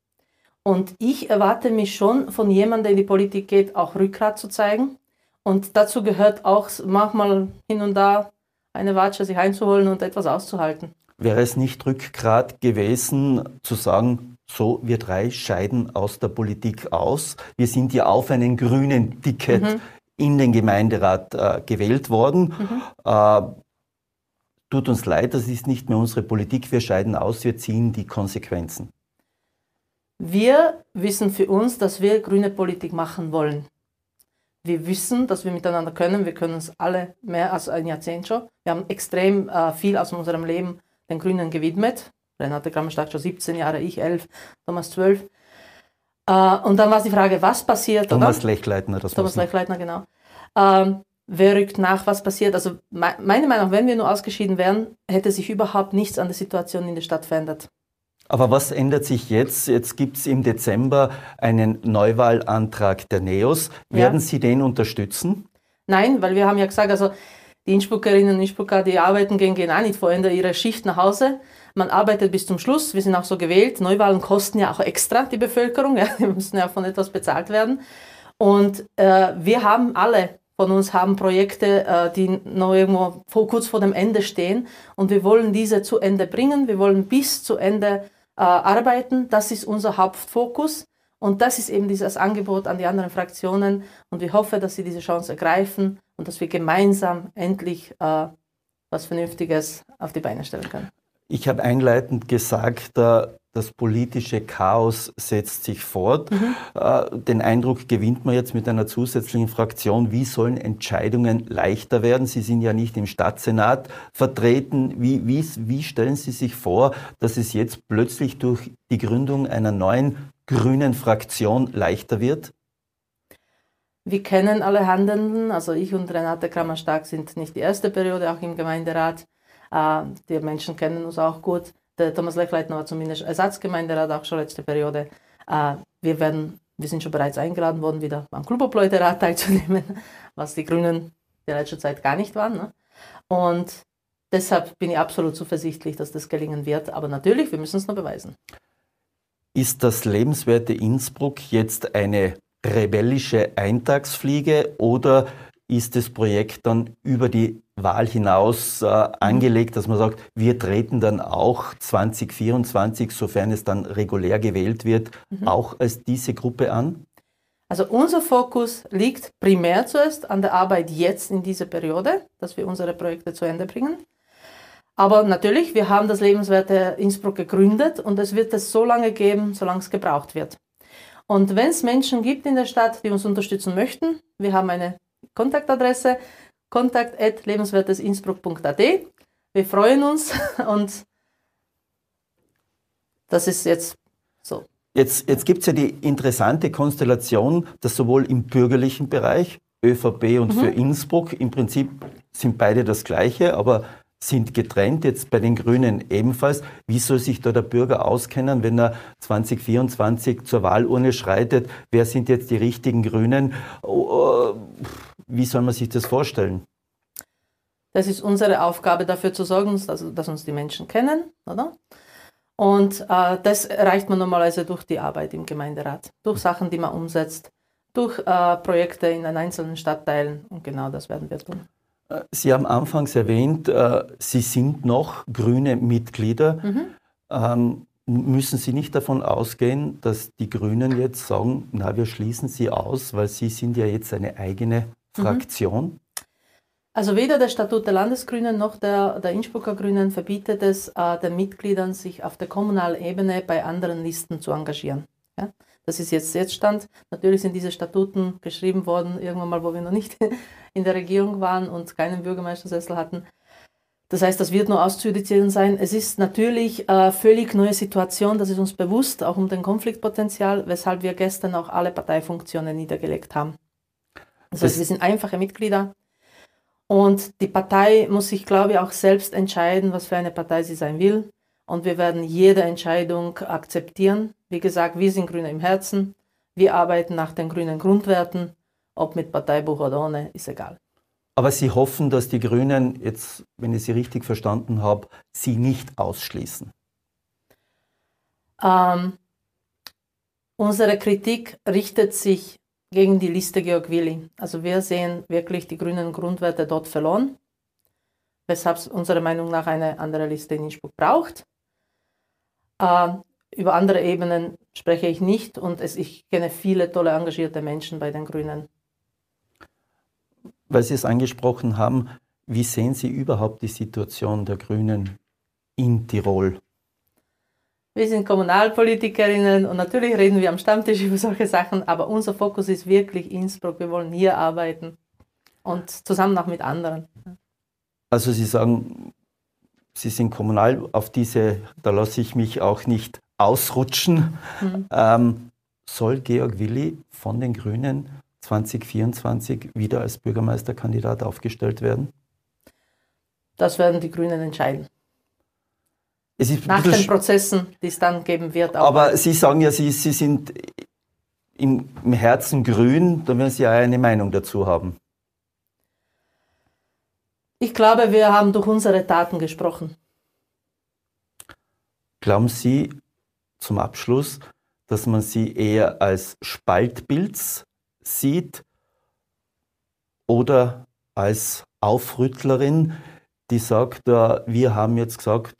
Und ich erwarte mich schon von jemandem, der in die Politik geht, auch Rückgrat zu zeigen. Und dazu gehört auch manchmal hin und da eine Watsche sich einzuholen und etwas auszuhalten. Wäre es nicht Rückgrat gewesen, zu sagen, so, wir drei scheiden aus der Politik aus. Wir sind ja auf einen grünen Ticket mhm. in den Gemeinderat äh, gewählt worden. Mhm. Äh, tut uns leid, das ist nicht mehr unsere Politik. Wir scheiden aus, wir ziehen die Konsequenzen. Wir wissen für uns, dass wir grüne Politik machen wollen. Wir wissen, dass wir miteinander können. Wir können uns alle mehr als ein Jahrzehnt schon. Wir haben extrem äh, viel aus unserem Leben den Grünen gewidmet. Renate Krammer-Stark schon 17 Jahre, ich 11, Thomas 12. Äh, und dann war die Frage, was passiert? Thomas oder? Lechleitner, das Thomas Lechleitner, genau. Ähm, wer rückt nach, was passiert? Also me meine Meinung, wenn wir nur ausgeschieden wären, hätte sich überhaupt nichts an der Situation in der Stadt verändert. Aber was ändert sich jetzt? Jetzt gibt es im Dezember einen Neuwahlantrag der NEOS. Werden ja. Sie den unterstützen? Nein, weil wir haben ja gesagt, also die Innsbruckerinnen und Innsbrucker, die arbeiten gehen, gehen auch nicht vorher in ihrer Schicht nach Hause. Man arbeitet bis zum Schluss. Wir sind auch so gewählt. Neuwahlen kosten ja auch extra die Bevölkerung. <laughs> Ja. Die müssen ja von etwas bezahlt werden. Und äh, wir haben alle von uns haben Projekte, äh, die noch irgendwo vor, kurz vor dem Ende stehen. Und wir wollen diese zu Ende bringen. Wir wollen bis zu Ende äh, arbeiten. Das ist unser Hauptfokus. Und das ist eben dieses Angebot an die anderen Fraktionen. Und ich hoffe, dass sie diese Chance ergreifen und dass wir gemeinsam endlich äh, was Vernünftiges auf die Beine stellen können. Ich habe einleitend gesagt, das politische Chaos setzt sich fort. Mhm. Äh, den Eindruck gewinnt man jetzt mit einer zusätzlichen Fraktion, wie sollen Entscheidungen leichter werden? Sie sind ja nicht im Stadtsenat vertreten. Wie, wie, wie stellen Sie sich vor, dass es jetzt plötzlich durch die Gründung einer neuen grünen Fraktion leichter wird? Wir kennen alle Handelnden, also ich und Renate Kramer-Stark sind nicht die erste Periode auch im Gemeinderat. Die Menschen kennen uns auch gut. Der Thomas Lechleitner war zumindest Ersatzgemeinderat auch schon letzte Periode. Wir, werden, wir sind schon bereits eingeladen worden, wieder am Clubobleute-Rat teilzunehmen, <laughs> was die Grünen in letzter Zeit gar nicht waren. Ne? Und deshalb bin ich absolut zuversichtlich, dass das gelingen wird. Aber natürlich, wir müssen es noch beweisen. Ist das lebenswerte Innsbruck jetzt eine rebellische Eintagsfliege oder ist das Projekt dann über die Wahl hinaus äh, angelegt, dass man sagt, wir treten dann auch 2024, sofern es dann regulär gewählt wird, mhm. auch als diese Gruppe an? Also unser Fokus liegt primär zuerst an der Arbeit jetzt in dieser Periode, dass wir unsere Projekte zu Ende bringen. Aber natürlich, wir haben das lebenswerte Innsbruck gegründet und es wird es so lange geben, solange es gebraucht wird. Und wenn es Menschen gibt in der Stadt, die uns unterstützen möchten, wir haben eine Kontaktadresse kontakt.lebenswertesinnsbruck.at. Wir freuen uns <laughs> und das ist jetzt so. Jetzt, jetzt gibt es ja die interessante Konstellation, dass sowohl im bürgerlichen Bereich, ÖVP und mhm. für Innsbruck, im Prinzip sind beide das Gleiche, aber sind getrennt, jetzt bei den Grünen ebenfalls. Wie soll sich da der Bürger auskennen, wenn er 2024 zur Wahlurne schreitet? Wer sind jetzt die richtigen Grünen? Oh, oh, wie soll man sich das vorstellen? Das ist unsere Aufgabe, dafür zu sorgen, dass, dass uns die Menschen kennen, oder? Und äh, das erreicht man normalerweise durch die Arbeit im Gemeinderat, durch Sachen, die man umsetzt, durch äh, Projekte in den einzelnen Stadtteilen. Und genau das werden wir tun. Sie haben anfangs erwähnt, äh, Sie sind noch grüne Mitglieder. Mhm. Ähm, müssen Sie nicht davon ausgehen, dass die Grünen jetzt sagen, na, wir schließen Sie aus, weil Sie sind ja jetzt eine eigene mhm. Fraktion? Also weder der Statut der Landesgrünen noch der, der Innsbrucker Grünen verbietet es äh, den Mitgliedern, sich auf der kommunalen Ebene bei anderen Listen zu engagieren. Ja? Das ist jetzt jetzt Stand. Natürlich sind diese Statuten geschrieben worden, irgendwann mal, wo wir noch nicht in der Regierung waren und keinen Bürgermeistersessel hatten. Das heißt, das wird nur auszudizieren sein. Es ist natürlich eine völlig neue Situation, das ist uns bewusst, auch um den Konfliktpotenzial, weshalb wir gestern auch alle Parteifunktionen niedergelegt haben. Das heißt, wir sind einfache Mitglieder und die Partei muss sich, glaube ich, auch selbst entscheiden, was für eine Partei sie sein will. Und wir werden jede Entscheidung akzeptieren. Wie gesagt, wir sind Grüne im Herzen. Wir arbeiten nach den grünen Grundwerten. Ob mit Parteibuch oder ohne, ist egal. Aber Sie hoffen, dass die Grünen, jetzt, wenn ich Sie richtig verstanden habe, Sie nicht ausschließen? Ähm, unsere Kritik richtet sich gegen die Liste Georg Willi. Also wir sehen wirklich die grünen Grundwerte dort verloren, weshalb es unserer Meinung nach eine andere Liste in Innsbruck braucht. Äh, über andere Ebenen spreche ich nicht und es, ich kenne viele tolle engagierte Menschen bei den Grünen weil Sie es angesprochen haben, wie sehen Sie überhaupt die Situation der Grünen in Tirol? Wir sind Kommunalpolitikerinnen und natürlich reden wir am Stammtisch <laughs> über solche Sachen, aber unser Fokus ist wirklich Innsbruck. Wir wollen hier arbeiten und zusammen auch mit anderen. Also Sie sagen, Sie sind kommunal, auf diese, da lasse ich mich auch nicht ausrutschen. Mhm. Ähm, soll Georg Willi von den Grünen 2024 wieder als Bürgermeisterkandidat aufgestellt werden? Das werden die Grünen entscheiden. Nach den Prozessen, die es dann geben wird. Aber Sie sagen ja, Sie, Sie sind im, im Herzen grün, da werden Sie ja eine Meinung dazu haben. Ich glaube, wir haben durch unsere Taten gesprochen. Glauben Sie zum Abschluss, dass man Sie eher als Spaltpilz sieht oder als Aufrüttlerin, die sagt, wir haben jetzt gesagt,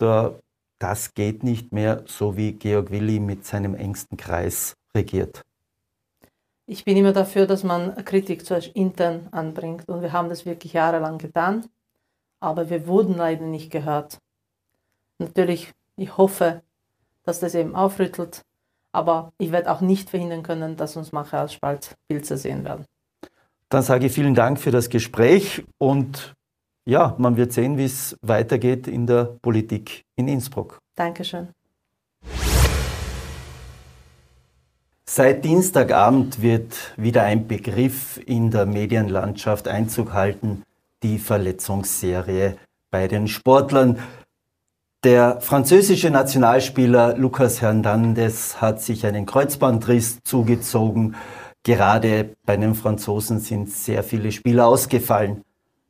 das geht nicht mehr, so wie Georg Willi mit seinem engsten Kreis regiert. Ich bin immer dafür, dass man Kritik zuerst intern anbringt und wir haben das wirklich jahrelang getan, aber wir wurden leider nicht gehört. Natürlich, ich hoffe, dass das eben aufrüttelt aber ich werde auch nicht verhindern können, dass uns Macher als Spaltpilze sehen werden. Dann sage ich vielen Dank für das Gespräch und ja, man wird sehen, wie es weitergeht in der Politik in Innsbruck. Dankeschön. Seit Dienstagabend wird wieder ein Begriff in der Medienlandschaft Einzug halten, die Verletzungsserie bei den Sportlern. Der französische Nationalspieler Lucas Hernandez hat sich einen Kreuzbandriss zugezogen. Gerade bei den Franzosen sind sehr viele Spieler ausgefallen.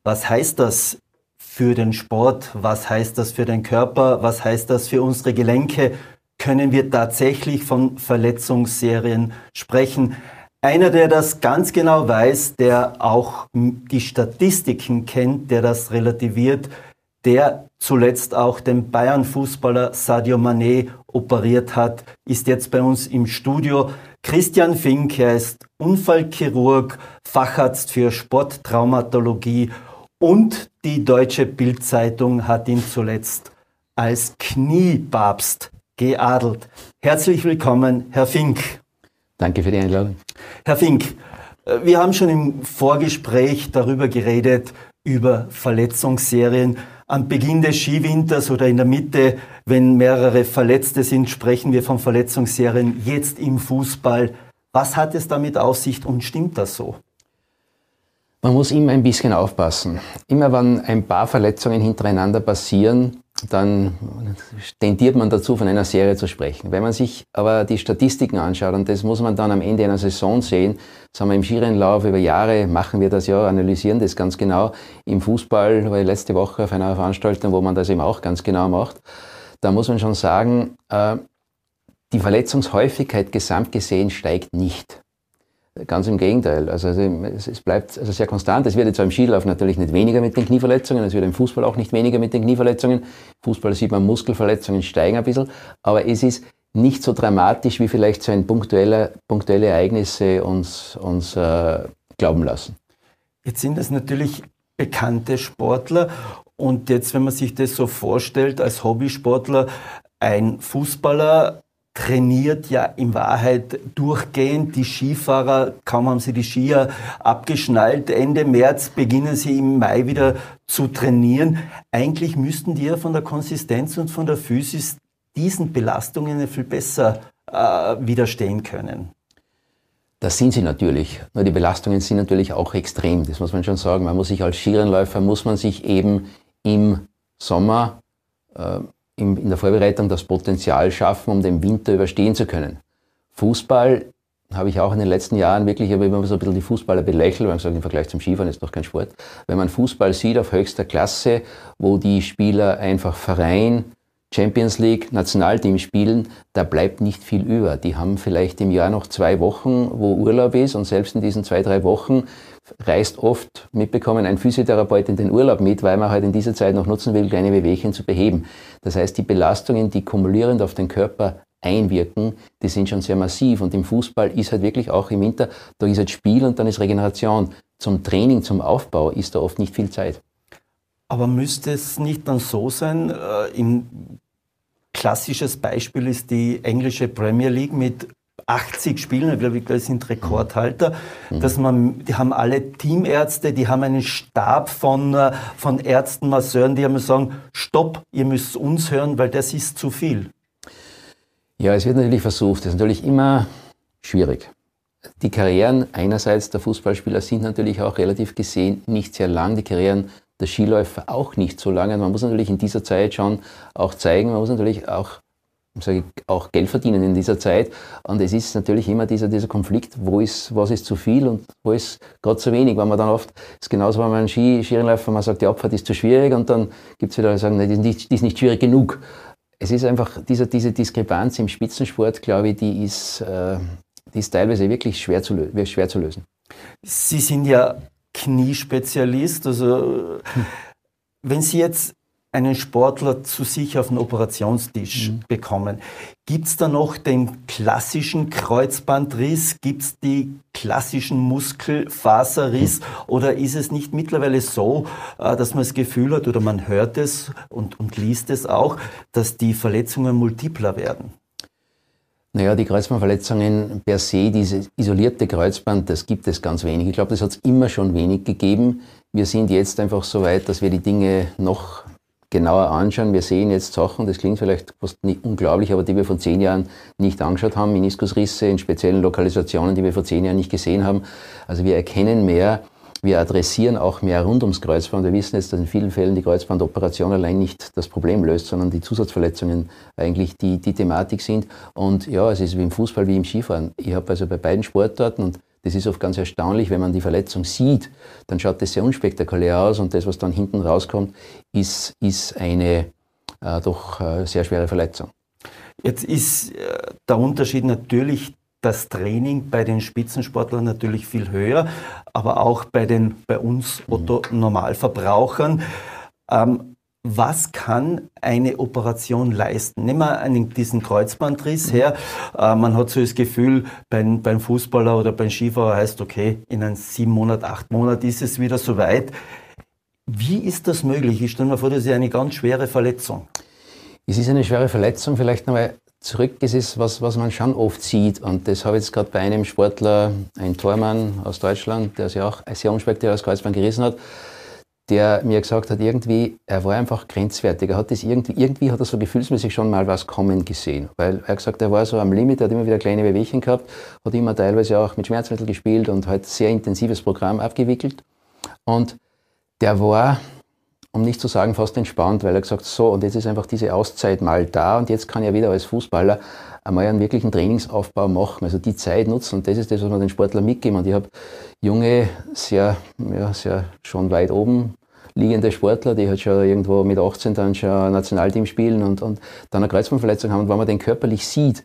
Was heißt das für den Sport? Was heißt das für den Körper? Was heißt das für unsere Gelenke? Können wir tatsächlich von Verletzungsserien sprechen? Einer, der das ganz genau weiß, der auch die Statistiken kennt, der das relativiert, der zuletzt auch den Bayern-Fußballer Sadio Mané operiert hat, ist jetzt bei uns im Studio. Christian Fink, er ist Unfallchirurg, Facharzt für Sporttraumatologie und die Deutsche Bildzeitung hat ihn zuletzt als Kniepapst geadelt. Herzlich willkommen, Herr Fink. Danke für die Einladung. Herr Fink, wir haben schon im Vorgespräch darüber geredet, über Verletzungsserien. Am Beginn des Skiwinters oder in der Mitte, wenn mehrere Verletzte sind, sprechen wir von Verletzungsserien jetzt im Fußball. Was hat es damit auf sich und stimmt das so? Man muss immer ein bisschen aufpassen. Immer wenn ein paar Verletzungen hintereinander passieren, dann tendiert man dazu, von einer Serie zu sprechen. Wenn man sich aber die Statistiken anschaut, und das muss man dann am Ende einer Saison sehen, das haben wir im Skirennlauf über Jahre, machen wir das ja, analysieren das ganz genau. Im Fußball war ich letzte Woche auf einer Veranstaltung, wo man das eben auch ganz genau macht. Da muss man schon sagen, äh, die Verletzungshäufigkeit gesamt gesehen steigt nicht. Ganz im Gegenteil. Also, es, bleibt also sehr konstant. Es wird jetzt im Skilauf natürlich nicht weniger mit den Knieverletzungen, es wird im Fußball auch nicht weniger mit den Knieverletzungen. Fußball sieht man, Muskelverletzungen steigen ein bisschen, aber es ist nicht so dramatisch, wie vielleicht so ein punktuelle, punktuelle Ereignisse uns, uns äh, glauben lassen. Jetzt sind das natürlich bekannte Sportler und jetzt, wenn man sich das so vorstellt als Hobbysportler, ein Fußballer trainiert ja in Wahrheit durchgehend. Die Skifahrer, kaum haben sie die Skier abgeschnallt, Ende März beginnen sie im Mai wieder zu trainieren. Eigentlich müssten die ja von der Konsistenz und von der Physis diesen Belastungen viel besser äh, widerstehen können. Das sind sie natürlich. Nur die Belastungen sind natürlich auch extrem. Das muss man schon sagen. Man muss sich als Skirennläufer, muss man sich eben im Sommer äh, in, der Vorbereitung das Potenzial schaffen, um den Winter überstehen zu können. Fußball habe ich auch in den letzten Jahren wirklich immer so ein bisschen die Fußballer belächelt, weil man sagt, im Vergleich zum Skifahren ist doch kein Sport. Wenn man Fußball sieht auf höchster Klasse, wo die Spieler einfach Verein, Champions League, Nationalteam spielen, da bleibt nicht viel über. Die haben vielleicht im Jahr noch zwei Wochen, wo Urlaub ist und selbst in diesen zwei, drei Wochen reist oft mitbekommen ein Physiotherapeut in den Urlaub mit, weil man halt in dieser Zeit noch nutzen will, kleine Wehwehchen zu beheben. Das heißt, die Belastungen, die kumulierend auf den Körper einwirken, die sind schon sehr massiv. Und im Fußball ist halt wirklich auch im Winter, da ist halt Spiel und dann ist Regeneration. Zum Training, zum Aufbau ist da oft nicht viel Zeit. Aber müsste es nicht dann so sein, äh, ein klassisches Beispiel ist die englische Premier League mit 80 Spielen, ich glaube, das sind Rekordhalter, mhm. dass man, die haben alle Teamärzte, die haben einen Stab von, äh, von Ärzten, Masseuren, die haben sagen, stopp, ihr müsst uns hören, weil das ist zu viel. Ja, es wird natürlich versucht, das ist natürlich immer schwierig. Die Karrieren einerseits der Fußballspieler sind natürlich auch relativ gesehen nicht sehr lang. Die Karrieren der Skiläufer auch nicht so lange. Man muss natürlich in dieser Zeit schon auch zeigen, man muss natürlich auch sage ich, auch Geld verdienen in dieser Zeit. Und es ist natürlich immer dieser, dieser Konflikt, wo ist, was ist zu viel und wo ist gerade zu wenig. Weil man dann oft, ist genauso, wenn man einen Ski, Skirennläufer, man sagt, die Abfahrt ist zu schwierig und dann gibt es wieder, die sagen, nein, die ist, nicht, die ist nicht schwierig genug. Es ist einfach, diese, diese Diskrepanz im Spitzensport, glaube ich, die ist, äh, die ist teilweise wirklich schwer zu, schwer zu lösen. Sie sind ja Kniespezialist. Also hm. wenn Sie jetzt einen Sportler zu sich auf den Operationstisch mhm. bekommen, gibt es da noch den klassischen Kreuzbandriss? Gibt es die klassischen Muskelfaserriss? Mhm. Oder ist es nicht mittlerweile so, äh, dass man das Gefühl hat oder man hört es und, und liest es auch, dass die Verletzungen multipler werden? Naja, die Kreuzbandverletzungen per se, dieses isolierte Kreuzband, das gibt es ganz wenig. Ich glaube, das hat es immer schon wenig gegeben. Wir sind jetzt einfach so weit, dass wir die Dinge noch genauer anschauen. Wir sehen jetzt Sachen, das klingt vielleicht fast nicht unglaublich, aber die wir vor zehn Jahren nicht angeschaut haben, Meniskusrisse in speziellen Lokalisationen, die wir vor zehn Jahren nicht gesehen haben. Also wir erkennen mehr, wir adressieren auch mehr rund ums Kreuzband. Wir wissen jetzt, dass in vielen Fällen die Kreuzbandoperation allein nicht das Problem löst, sondern die Zusatzverletzungen eigentlich die, die Thematik sind. Und ja, es ist wie im Fußball, wie im Skifahren. Ich habe also bei beiden Sportarten und das ist oft ganz erstaunlich, wenn man die Verletzung sieht, dann schaut das sehr unspektakulär aus und das, was dann hinten rauskommt, ist, ist eine äh, doch äh, sehr schwere Verletzung. Jetzt ist äh, der Unterschied natürlich das Training bei den Spitzensportlern natürlich viel höher, aber auch bei, den, bei uns mhm. Otto Normalverbrauchern. Ähm, was kann eine Operation leisten? Nehmen wir einen, diesen Kreuzbandriss her. Äh, man hat so das Gefühl, beim, beim Fußballer oder beim Skifahrer heißt, okay, in einem sieben Monat, acht Monat ist es wieder soweit. Wie ist das möglich? Ich stelle mir vor, das ist eine ganz schwere Verletzung. Es ist eine schwere Verletzung, vielleicht nochmal zurück ist es, was, was man schon oft sieht. Und das habe ich jetzt gerade bei einem Sportler, ein Tormann aus Deutschland, der sich auch sehr unspektakulär aus Kreuzband gerissen hat, der mir gesagt hat, irgendwie, er war einfach grenzwertig. Er hat das irgendwie, irgendwie hat er so gefühlsmäßig schon mal was kommen gesehen. Weil er hat gesagt, er war so am Limit, er hat immer wieder kleine Wehwehchen gehabt, hat immer teilweise auch mit Schmerzmitteln gespielt und hat sehr intensives Programm abgewickelt. Und der war um nicht zu sagen fast entspannt, weil er gesagt so, und jetzt ist einfach diese Auszeit mal da und jetzt kann er wieder als Fußballer einmal einen wirklichen Trainingsaufbau machen, also die Zeit nutzen und das ist das, was man den Sportlern mitgeben und ich habe junge, sehr, ja, sehr schon weit oben liegende Sportler, die halt schon irgendwo mit 18 dann schon Nationalteam spielen und, und dann eine Kreuzbandverletzung haben und wenn man den körperlich sieht,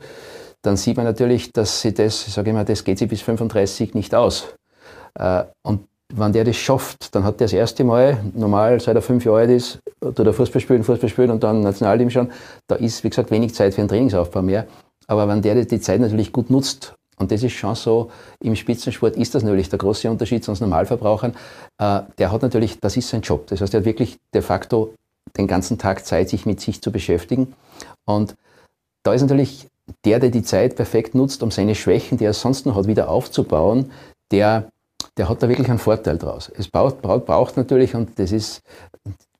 dann sieht man natürlich, dass sie das, ich sage immer, das geht sich bis 35 nicht aus. Äh, und wenn der das schafft, dann hat der das erste Mal, normal seit er fünf Jahre alt ist, tut er Fußball spielen, Fußball spielen und dann Nationalteam schon, da ist, wie gesagt, wenig Zeit für einen Trainingsaufbau mehr. Aber wenn der die Zeit natürlich gut nutzt, und das ist schon so, im Spitzensport ist das natürlich der große Unterschied zu uns Normalverbrauchern, äh, der hat natürlich, das ist sein Job. Das heißt, er hat wirklich de facto den ganzen Tag Zeit, sich mit sich zu beschäftigen. Und da ist natürlich der, der die Zeit perfekt nutzt, um seine Schwächen, die er sonst noch hat, wieder aufzubauen, der, der hat da wirklich einen Vorteil draus. Es braucht, braucht, braucht natürlich, und das ist,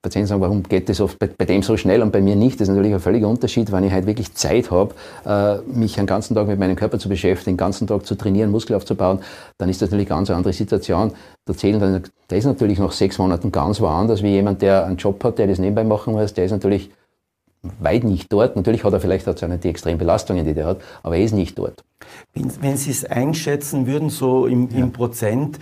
Patienten sagen, warum geht das oft bei, bei, dem so schnell und bei mir nicht? Das ist natürlich ein völliger Unterschied, wenn ich halt wirklich Zeit habe, äh, mich den ganzen Tag mit meinem Körper zu beschäftigen, den ganzen Tag zu trainieren, Muskel aufzubauen, dann ist das natürlich eine ganz andere Situation. Da zählen dann, der ist natürlich nach sechs Monaten ganz woanders, wie jemand, der einen Job hat, der das nebenbei machen muss, der ist natürlich weit nicht dort. Natürlich hat er vielleicht auch nicht die extremen Belastungen, die der hat, aber er ist nicht dort. Wenn, wenn Sie es einschätzen würden, so im, ja. im Prozent,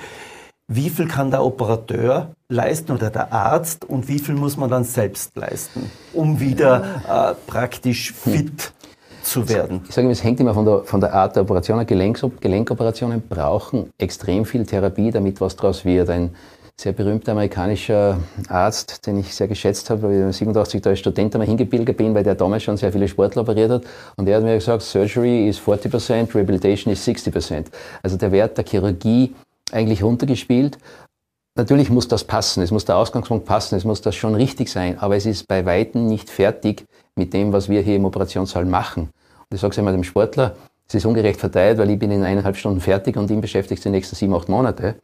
wie viel kann der Operateur leisten oder der Arzt und wie viel muss man dann selbst leisten, um wieder äh, praktisch fit zu werden? Ich sage immer, es hängt immer von der, von der Art der Operation. Gelenk, Gelenkoperationen brauchen extrem viel Therapie, damit was daraus wird. Ein sehr berühmter amerikanischer Arzt, den ich sehr geschätzt habe, weil ich 87 da als Student einmal hingebildet bin, weil der damals schon sehr viele Sportler operiert hat. Und er hat mir gesagt, Surgery is 40%, Rehabilitation is 60%. Also der Wert der Chirurgie eigentlich runtergespielt. Natürlich muss das passen, es muss der Ausgangspunkt passen, es muss das schon richtig sein, aber es ist bei Weitem nicht fertig mit dem, was wir hier im Operationssaal machen. Und ich sage es immer dem Sportler, es ist ungerecht verteilt, weil ich bin in eineinhalb Stunden fertig und ihn beschäftigt die nächsten sieben, acht Monate.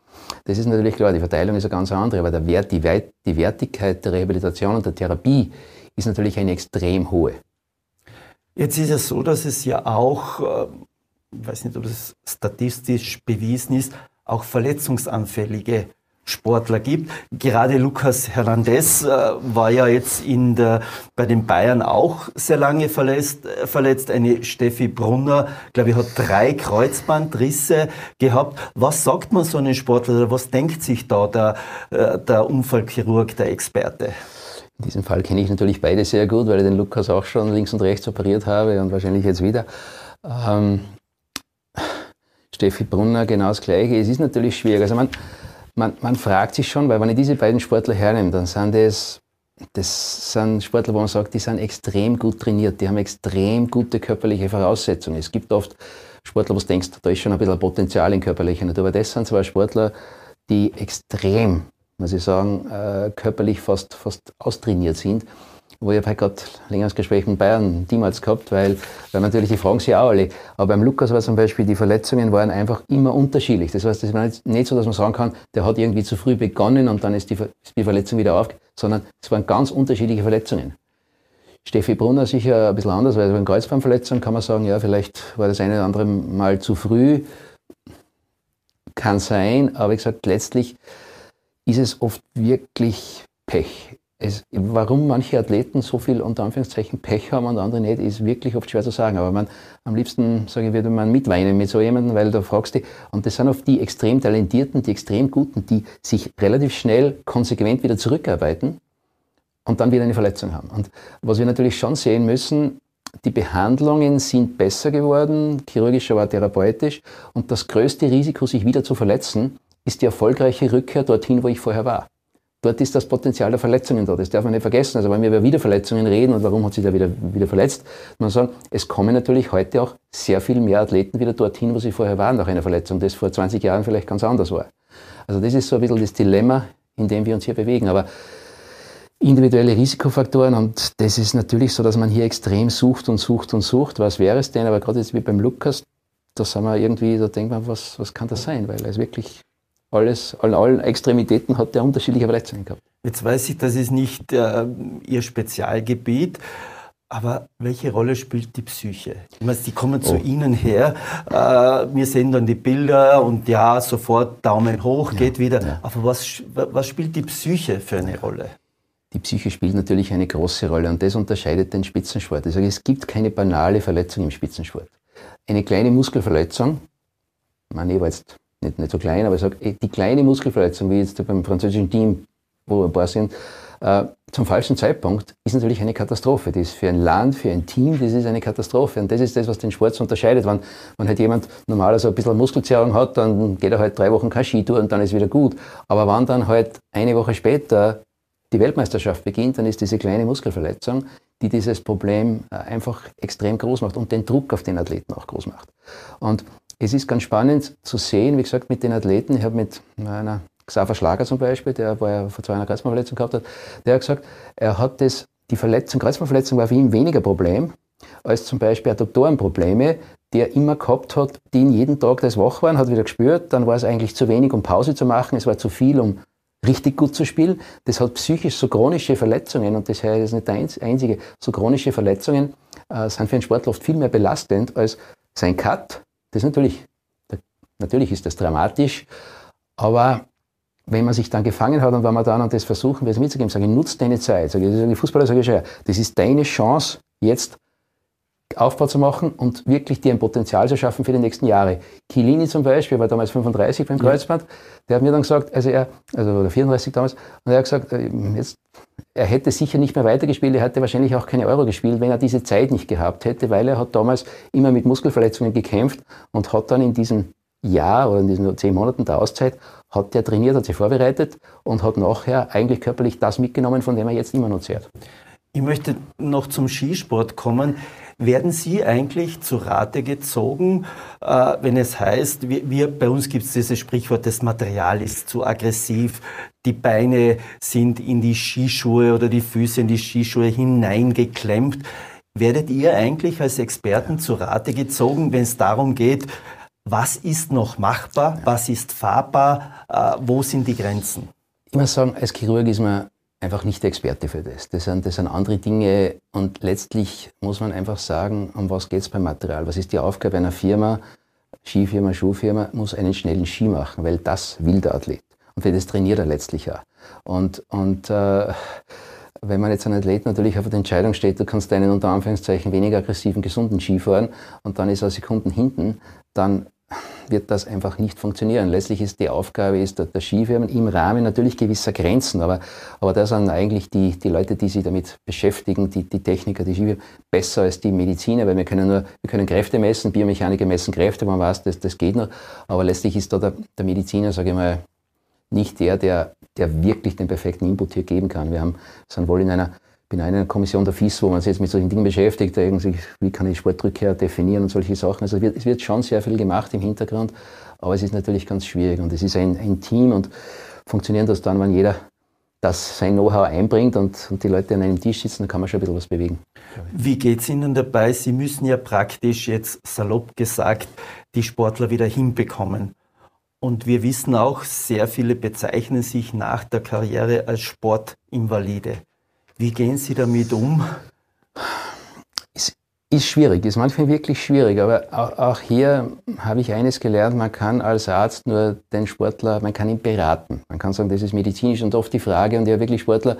Das ist natürlich klar, die Verteilung ist eine ganz andere, aber der Wert, die, Weit, die Wertigkeit der Rehabilitation und der Therapie ist natürlich eine extrem hohe. Jetzt ist es so, dass es ja auch, äh, ich weiß nicht, ob das statistisch bewiesen ist, auch verletzungsanfällige Sportler gibt. Gerade Lucas Hernandez äh, war ja jetzt in der, bei den Bayern auch sehr lange verletzt. Äh, verletzt. Eine Steffi Brunner, glaube ich, hat drei Kreuzbandrisse gehabt. Was sagt man so einem Sportler? Was denkt sich da der, äh, der Unfallchirurg, der Experte? In diesem Fall kenne ich natürlich beide sehr gut, weil ich den Lukas auch schon links und rechts operiert habe und wahrscheinlich jetzt wieder. Ähm, Steffi Brunner genau das Gleiche. Es ist natürlich schwierig. Also man, man, man fragt sich schon, weil wenn ich diese beiden Sportler hernehme, dann sind das, das sind Sportler, wo man sagt, die sind extrem gut trainiert, die haben extrem gute körperliche Voraussetzungen. Es gibt oft Sportler, wo du denkst, da ist schon ein bisschen Potenzial in körperlicher Natur, aber das sind zwei Sportler, die extrem, muss ich sagen, äh, körperlich fast, fast austrainiert sind wo ich habe gerade längeres Gespräch mit Bayern Teamarzt gehabt, weil, weil natürlich die fragen sich auch alle. Aber beim Lukas war zum Beispiel, die Verletzungen waren einfach immer unterschiedlich. Das heißt, es war nicht so, dass man sagen kann, der hat irgendwie zu früh begonnen und dann ist die, ist die Verletzung wieder auf, sondern es waren ganz unterschiedliche Verletzungen. Steffi Brunner sicher ein bisschen anders, weil bei Kreuzbandverletzungen kann man sagen, ja, vielleicht war das eine oder andere Mal zu früh. Kann sein, aber wie gesagt, letztlich ist es oft wirklich Pech es, warum manche Athleten so viel unter Anführungszeichen Pech haben und andere nicht, ist wirklich oft schwer zu sagen. Aber man, am liebsten, sage ich, würde man mitweinen mit so jemandem, weil du fragst die, und das sind oft die extrem Talentierten, die extrem Guten, die sich relativ schnell konsequent wieder zurückarbeiten und dann wieder eine Verletzung haben. Und was wir natürlich schon sehen müssen, die Behandlungen sind besser geworden, chirurgisch, aber therapeutisch. Und das größte Risiko, sich wieder zu verletzen, ist die erfolgreiche Rückkehr dorthin, wo ich vorher war. Dort ist das Potenzial der Verletzungen da. Das darf man nicht vergessen. Also wenn wir über Wiederverletzungen reden und warum hat sich der wieder, wieder verletzt, man sagen, es kommen natürlich heute auch sehr viel mehr Athleten wieder dorthin, wo sie vorher waren nach einer Verletzung, das vor 20 Jahren vielleicht ganz anders war. Also das ist so ein bisschen das Dilemma, in dem wir uns hier bewegen. Aber individuelle Risikofaktoren und das ist natürlich so, dass man hier extrem sucht und sucht und sucht. Was wäre es denn? Aber gerade jetzt wie beim Lukas, da sind wir irgendwie, da denkt man, was, was kann das sein? Weil er ist wirklich alles, an allen Extremitäten hat er unterschiedliche Verletzungen gehabt. Jetzt weiß ich, das ist nicht äh, Ihr Spezialgebiet. Aber welche Rolle spielt die Psyche? Ich meine, die kommen oh. zu Ihnen her, äh, wir sehen dann die Bilder und ja, sofort Daumen hoch, ja, geht wieder. Ja. Aber was, was spielt die Psyche für eine Rolle? Die Psyche spielt natürlich eine große Rolle und das unterscheidet den Spitzensport. Ich sage, es gibt keine banale Verletzung im Spitzensport. Eine kleine Muskelverletzung, ich war jetzt nicht, nicht so klein, aber ich sage, die kleine Muskelverletzung, wie jetzt beim französischen Team, wo ein paar sind, äh, zum falschen Zeitpunkt, ist natürlich eine Katastrophe. Das ist für ein Land, für ein Team, das ist eine Katastrophe. Und das ist das, was den Sport so unterscheidet. Wenn, wenn halt jemand normalerweise ein bisschen Muskelzerrung hat, dann geht er halt drei Wochen kein Skitour und dann ist wieder gut. Aber wenn dann halt eine Woche später die Weltmeisterschaft beginnt, dann ist diese kleine Muskelverletzung, die dieses Problem äh, einfach extrem groß macht und den Druck auf den Athleten auch groß macht. Und es ist ganz spannend zu sehen, wie gesagt, mit den Athleten. Ich habe mit einer Xaver Schlager zum Beispiel, der vorher vor zwei Jahren eine Kreuzbandverletzung gehabt hat, der hat gesagt, er hat das, die Verletzung, Kreuzbandverletzung war für ihn weniger Problem, als zum Beispiel Adduktorenprobleme, der immer gehabt hat, die ihn jeden Tag das wach waren, hat wieder gespürt, dann war es eigentlich zu wenig, um Pause zu machen, es war zu viel, um richtig gut zu spielen. Das hat psychisch so chronische Verletzungen, und das ist nicht der einzige, so chronische Verletzungen äh, sind für einen Sportler oft viel mehr belastend als sein Cut. Das ist natürlich, natürlich ist das dramatisch, aber wenn man sich dann gefangen hat und wenn man dann und das versuchen, das mitzugeben, sage ich, nutzt deine Zeit. Sage ich, Fußballer sage ich das ist deine Chance, jetzt Aufbau zu machen und wirklich dir ein Potenzial zu schaffen für die nächsten Jahre. Chiellini zum Beispiel war damals 35 beim Kreuzband, der hat mir dann gesagt, also er, also oder 34 damals, und er hat gesagt, äh, jetzt, er hätte sicher nicht mehr weitergespielt, er hätte wahrscheinlich auch keine Euro gespielt, wenn er diese Zeit nicht gehabt hätte, weil er hat damals immer mit Muskelverletzungen gekämpft und hat dann in diesem Jahr oder in diesen zehn Monaten der Auszeit, hat er trainiert, hat sich vorbereitet und hat nachher eigentlich körperlich das mitgenommen, von dem er jetzt immer noch zehrt. Ich möchte noch zum Skisport kommen. Werden Sie eigentlich zu Rate gezogen, äh, wenn es heißt, wir, wir bei uns gibt es dieses Sprichwort, das Material ist zu aggressiv, die Beine sind in die Skischuhe oder die Füße in die Skischuhe hineingeklemmt. Werdet ihr eigentlich als Experten zu Rate gezogen, wenn es darum geht, was ist noch machbar, was ist fahrbar, äh, wo sind die Grenzen? Ich muss sagen, als Chirurg ist man einfach nicht der Experte für das. Das sind, das sind andere Dinge und letztlich muss man einfach sagen, um was geht es beim Material? Was ist die Aufgabe einer Firma, Skifirma, Schuhfirma, muss einen schnellen Ski machen, weil das will der Athlet. Und für das trainiert er letztlich auch. Und, und äh, wenn man jetzt ein Athlet natürlich auf der Entscheidung steht, du kannst einen unter Anführungszeichen weniger aggressiven, gesunden Ski fahren und dann ist er Sekunden hinten, dann wird das einfach nicht funktionieren. Letztlich ist die Aufgabe ist der, der Skifirmen im Rahmen natürlich gewisser Grenzen, aber, aber da sind eigentlich die, die Leute, die sich damit beschäftigen, die, die Techniker, die Skifirmen, besser als die Mediziner, weil wir können nur, wir können Kräfte messen, Biomechaniker messen Kräfte, man weiß, das, das geht noch, aber letztlich ist da der, der Mediziner, sage ich mal, nicht der, der, der wirklich den perfekten Input hier geben kann. Wir haben, sind wohl in einer bin in einer Kommission der FIS, wo man sich jetzt mit solchen Dingen beschäftigt, irgendwie, wie kann ich Sportrückkehr definieren und solche Sachen. Also es wird, schon sehr viel gemacht im Hintergrund, aber es ist natürlich ganz schwierig und es ist ein, ein Team und funktionieren das dann, wenn jeder das sein Know-how einbringt und, und, die Leute an einem Tisch sitzen, dann kann man schon ein bisschen was bewegen. Wie geht es Ihnen dabei? Sie müssen ja praktisch jetzt salopp gesagt die Sportler wieder hinbekommen. Und wir wissen auch, sehr viele bezeichnen sich nach der Karriere als Sportinvalide. Wie gehen Sie damit um? Es ist schwierig, ist manchmal wirklich schwierig, aber auch hier habe ich eines gelernt, man kann als Arzt nur den Sportler, man kann ihn beraten. Man kann sagen, das ist medizinisch und oft die Frage, und ja wirklich Sportler,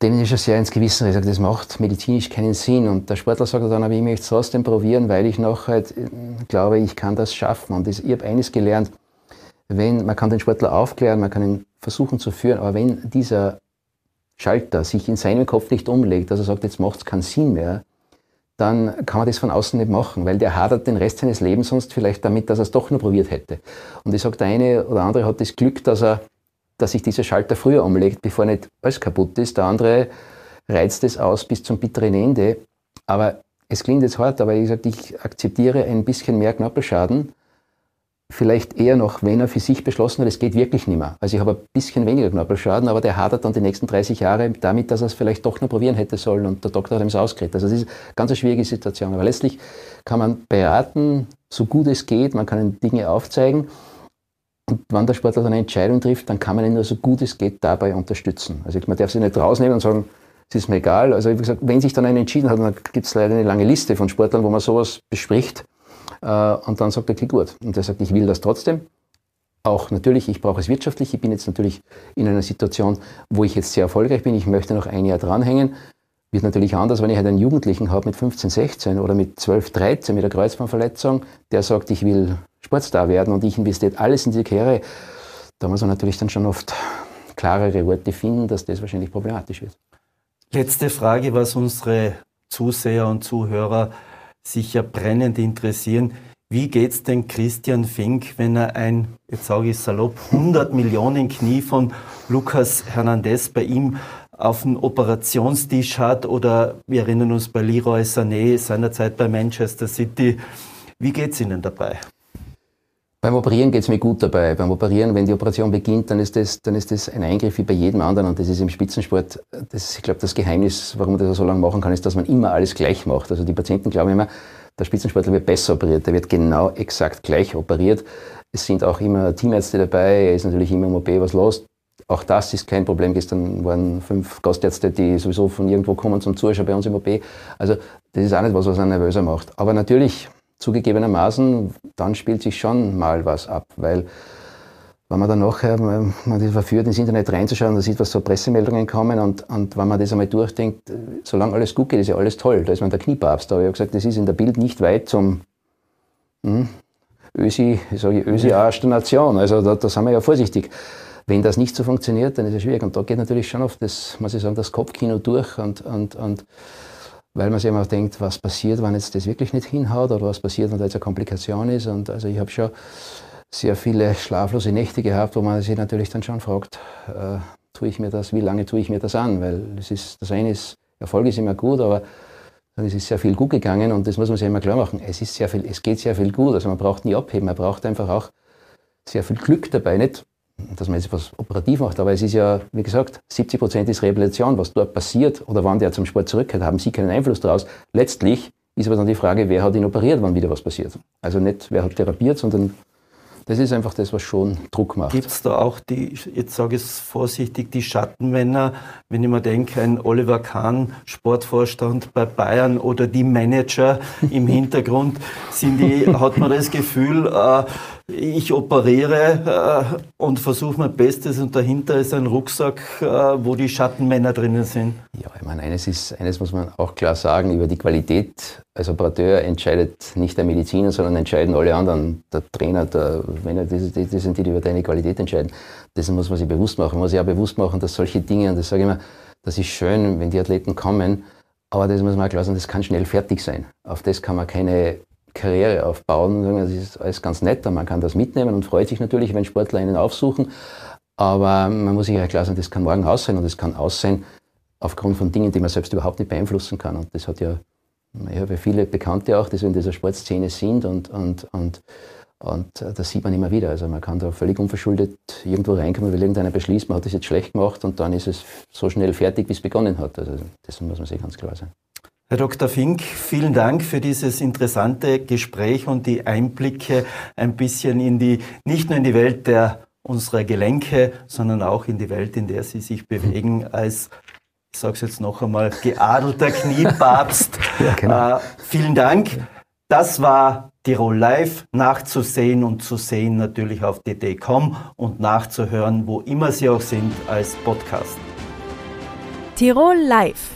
denen ist ja sehr ins Gewissen gesagt, das macht medizinisch keinen Sinn. Und der Sportler sagt dann, aber ich möchte es trotzdem probieren, weil ich noch halt äh, glaube, ich kann das schaffen. Und ich habe eines gelernt, wenn, man kann den Sportler aufklären, man kann ihn versuchen zu führen, aber wenn dieser Schalter sich in seinem Kopf nicht umlegt, dass er sagt, jetzt macht es keinen Sinn mehr, dann kann man das von außen nicht machen, weil der hadert den Rest seines Lebens sonst vielleicht damit, dass er es doch nur probiert hätte. Und ich sage, der eine oder andere hat das Glück, dass er, dass sich dieser Schalter früher umlegt, bevor nicht alles kaputt ist. Der andere reizt es aus bis zum bitteren Ende. Aber es klingt jetzt hart, aber ich sage, ich akzeptiere ein bisschen mehr Knorpelschaden, vielleicht eher noch, wenn er für sich beschlossen hat, es geht wirklich nicht mehr. Also ich habe ein bisschen weniger Knorpelschaden, aber der hadert dann die nächsten 30 Jahre damit, dass er es vielleicht doch noch probieren hätte sollen und der Doktor hat ihm es ausgeredet. Also es ist eine ganz schwierige Situation. Aber letztlich kann man beraten, so gut es geht, man kann Dinge aufzeigen. Und wenn der Sportler dann eine Entscheidung trifft, dann kann man ihn nur so gut es geht dabei unterstützen. Also man darf sich nicht rausnehmen und sagen, es ist mir egal. Also wie gesagt, wenn sich dann einer entschieden hat, dann gibt es leider eine lange Liste von Sportlern, wo man sowas bespricht und dann sagt er, okay, gut. Und er sagt, ich will das trotzdem. Auch natürlich, ich brauche es wirtschaftlich. Ich bin jetzt natürlich in einer Situation, wo ich jetzt sehr erfolgreich bin. Ich möchte noch ein Jahr dranhängen. Wird natürlich anders, wenn ich halt einen Jugendlichen habe mit 15, 16 oder mit 12, 13 mit einer Kreuzbandverletzung, der sagt, ich will Sportstar werden und ich investiere alles in diese Karriere. Da muss man natürlich dann schon oft klarere Worte finden, dass das wahrscheinlich problematisch wird. Letzte Frage, was unsere Zuseher und Zuhörer sicher brennend interessieren. Wie geht's denn Christian Fink, wenn er ein, jetzt sage ich salopp, 100 Millionen Knie von Lucas Hernandez bei ihm auf dem Operationstisch hat oder wir erinnern uns bei Leroy Sané seinerzeit bei Manchester City. Wie geht's Ihnen dabei? Beim Operieren geht es mir gut dabei. Beim Operieren, wenn die Operation beginnt, dann ist, das, dann ist das ein Eingriff wie bei jedem anderen. Und das ist im Spitzensport, das, ich glaube, das Geheimnis, warum man das so lange machen kann, ist, dass man immer alles gleich macht. Also die Patienten glauben immer, der Spitzensportler wird besser operiert. Der wird genau exakt gleich operiert. Es sind auch immer Teamärzte dabei. Er ist natürlich immer im OP was los. Auch das ist kein Problem. Gestern waren fünf Gastärzte, die sowieso von irgendwo kommen zum Zuschauen bei uns im OP. Also das ist auch nicht was, was einen nervöser macht. Aber natürlich, zugegebenermaßen, dann spielt sich schon mal was ab, weil wenn man dann nachher, man ist verführt, ins Internet reinzuschauen, da sieht, was so Pressemeldungen kommen und, und wenn man das einmal durchdenkt, solange alles gut geht, ist ja alles toll. Da ist man der Kniepapst. Aber ich habe gesagt, das ist in der Bild nicht weit zum hm, Ösi, ich sage Ösi-Arsch der Nation. Also da, da sind wir ja vorsichtig. Wenn das nicht so funktioniert, dann ist es schwierig. Und da geht natürlich schon oft das, muss ich sagen, das Kopfkino durch und, und, und weil man sich immer denkt, was passiert, wenn jetzt das wirklich nicht hinhaut oder was passiert, wenn da jetzt eine Komplikation ist. Und also ich habe schon sehr viele schlaflose Nächte gehabt, wo man sich natürlich dann schon fragt, äh, tue ich mir das, wie lange tue ich mir das an? Weil das, ist, das eine ist, Erfolg ist immer gut, aber es ist sehr viel gut gegangen und das muss man sich immer klar machen. Es, ist sehr viel, es geht sehr viel gut, also man braucht nie abheben, man braucht einfach auch sehr viel Glück dabei. Nicht, dass man jetzt was operativ macht, aber es ist ja, wie gesagt, 70 Prozent ist Rehabilitation. Was dort passiert oder wann der zum Sport zurückkehrt, haben Sie keinen Einfluss daraus. Letztlich ist aber dann die Frage, wer hat ihn operiert, wann wieder was passiert. Also nicht, wer hat therapiert, sondern das ist einfach das, was schon Druck macht. Gibt es da auch die, jetzt sage ich es vorsichtig, die Schattenmänner, wenn ich mir denke, ein Oliver Kahn, Sportvorstand bei Bayern oder die Manager im <laughs> Hintergrund, sind die, hat man das Gefühl, äh, ich operiere äh, und versuche mein Bestes und dahinter ist ein Rucksack, äh, wo die Schattenmänner drinnen sind. Ja, ich meine, eines, ist, eines muss man auch klar sagen, über die Qualität als Operateur entscheidet nicht der Mediziner, sondern entscheiden alle anderen, der Trainer, der, wenn er, das, das sind die, die über deine Qualität entscheiden. Das muss man sich bewusst machen. Man muss sich auch bewusst machen, dass solche Dinge, und das sage ich immer, das ist schön, wenn die Athleten kommen, aber das muss man auch klar sagen, das kann schnell fertig sein. Auf das kann man keine Karriere aufbauen. Das ist alles ganz nett, man kann das mitnehmen und freut sich natürlich, wenn Sportler einen aufsuchen. Aber man muss sich ja klar sein, das kann morgen aus sein und es kann aus sein aufgrund von Dingen, die man selbst überhaupt nicht beeinflussen kann. Und das hat ja, ich habe viele Bekannte auch, die so in dieser Sportszene sind und, und, und, und das sieht man immer wieder. Also man kann da völlig unverschuldet irgendwo reinkommen, weil irgendeiner beschließt, man hat das jetzt schlecht gemacht und dann ist es so schnell fertig, wie es begonnen hat. Also das muss man sich ganz klar sein. Herr Dr. Fink, vielen Dank für dieses interessante Gespräch und die Einblicke ein bisschen in die, nicht nur in die Welt der unserer Gelenke, sondern auch in die Welt, in der Sie sich bewegen als ich sage es jetzt noch einmal, geadelter Kniepapst. <laughs> ja, genau. äh, vielen Dank. Das war Tirol Live, nachzusehen und zu sehen natürlich auf dd.com und nachzuhören, wo immer Sie auch sind, als Podcast. Tirol Live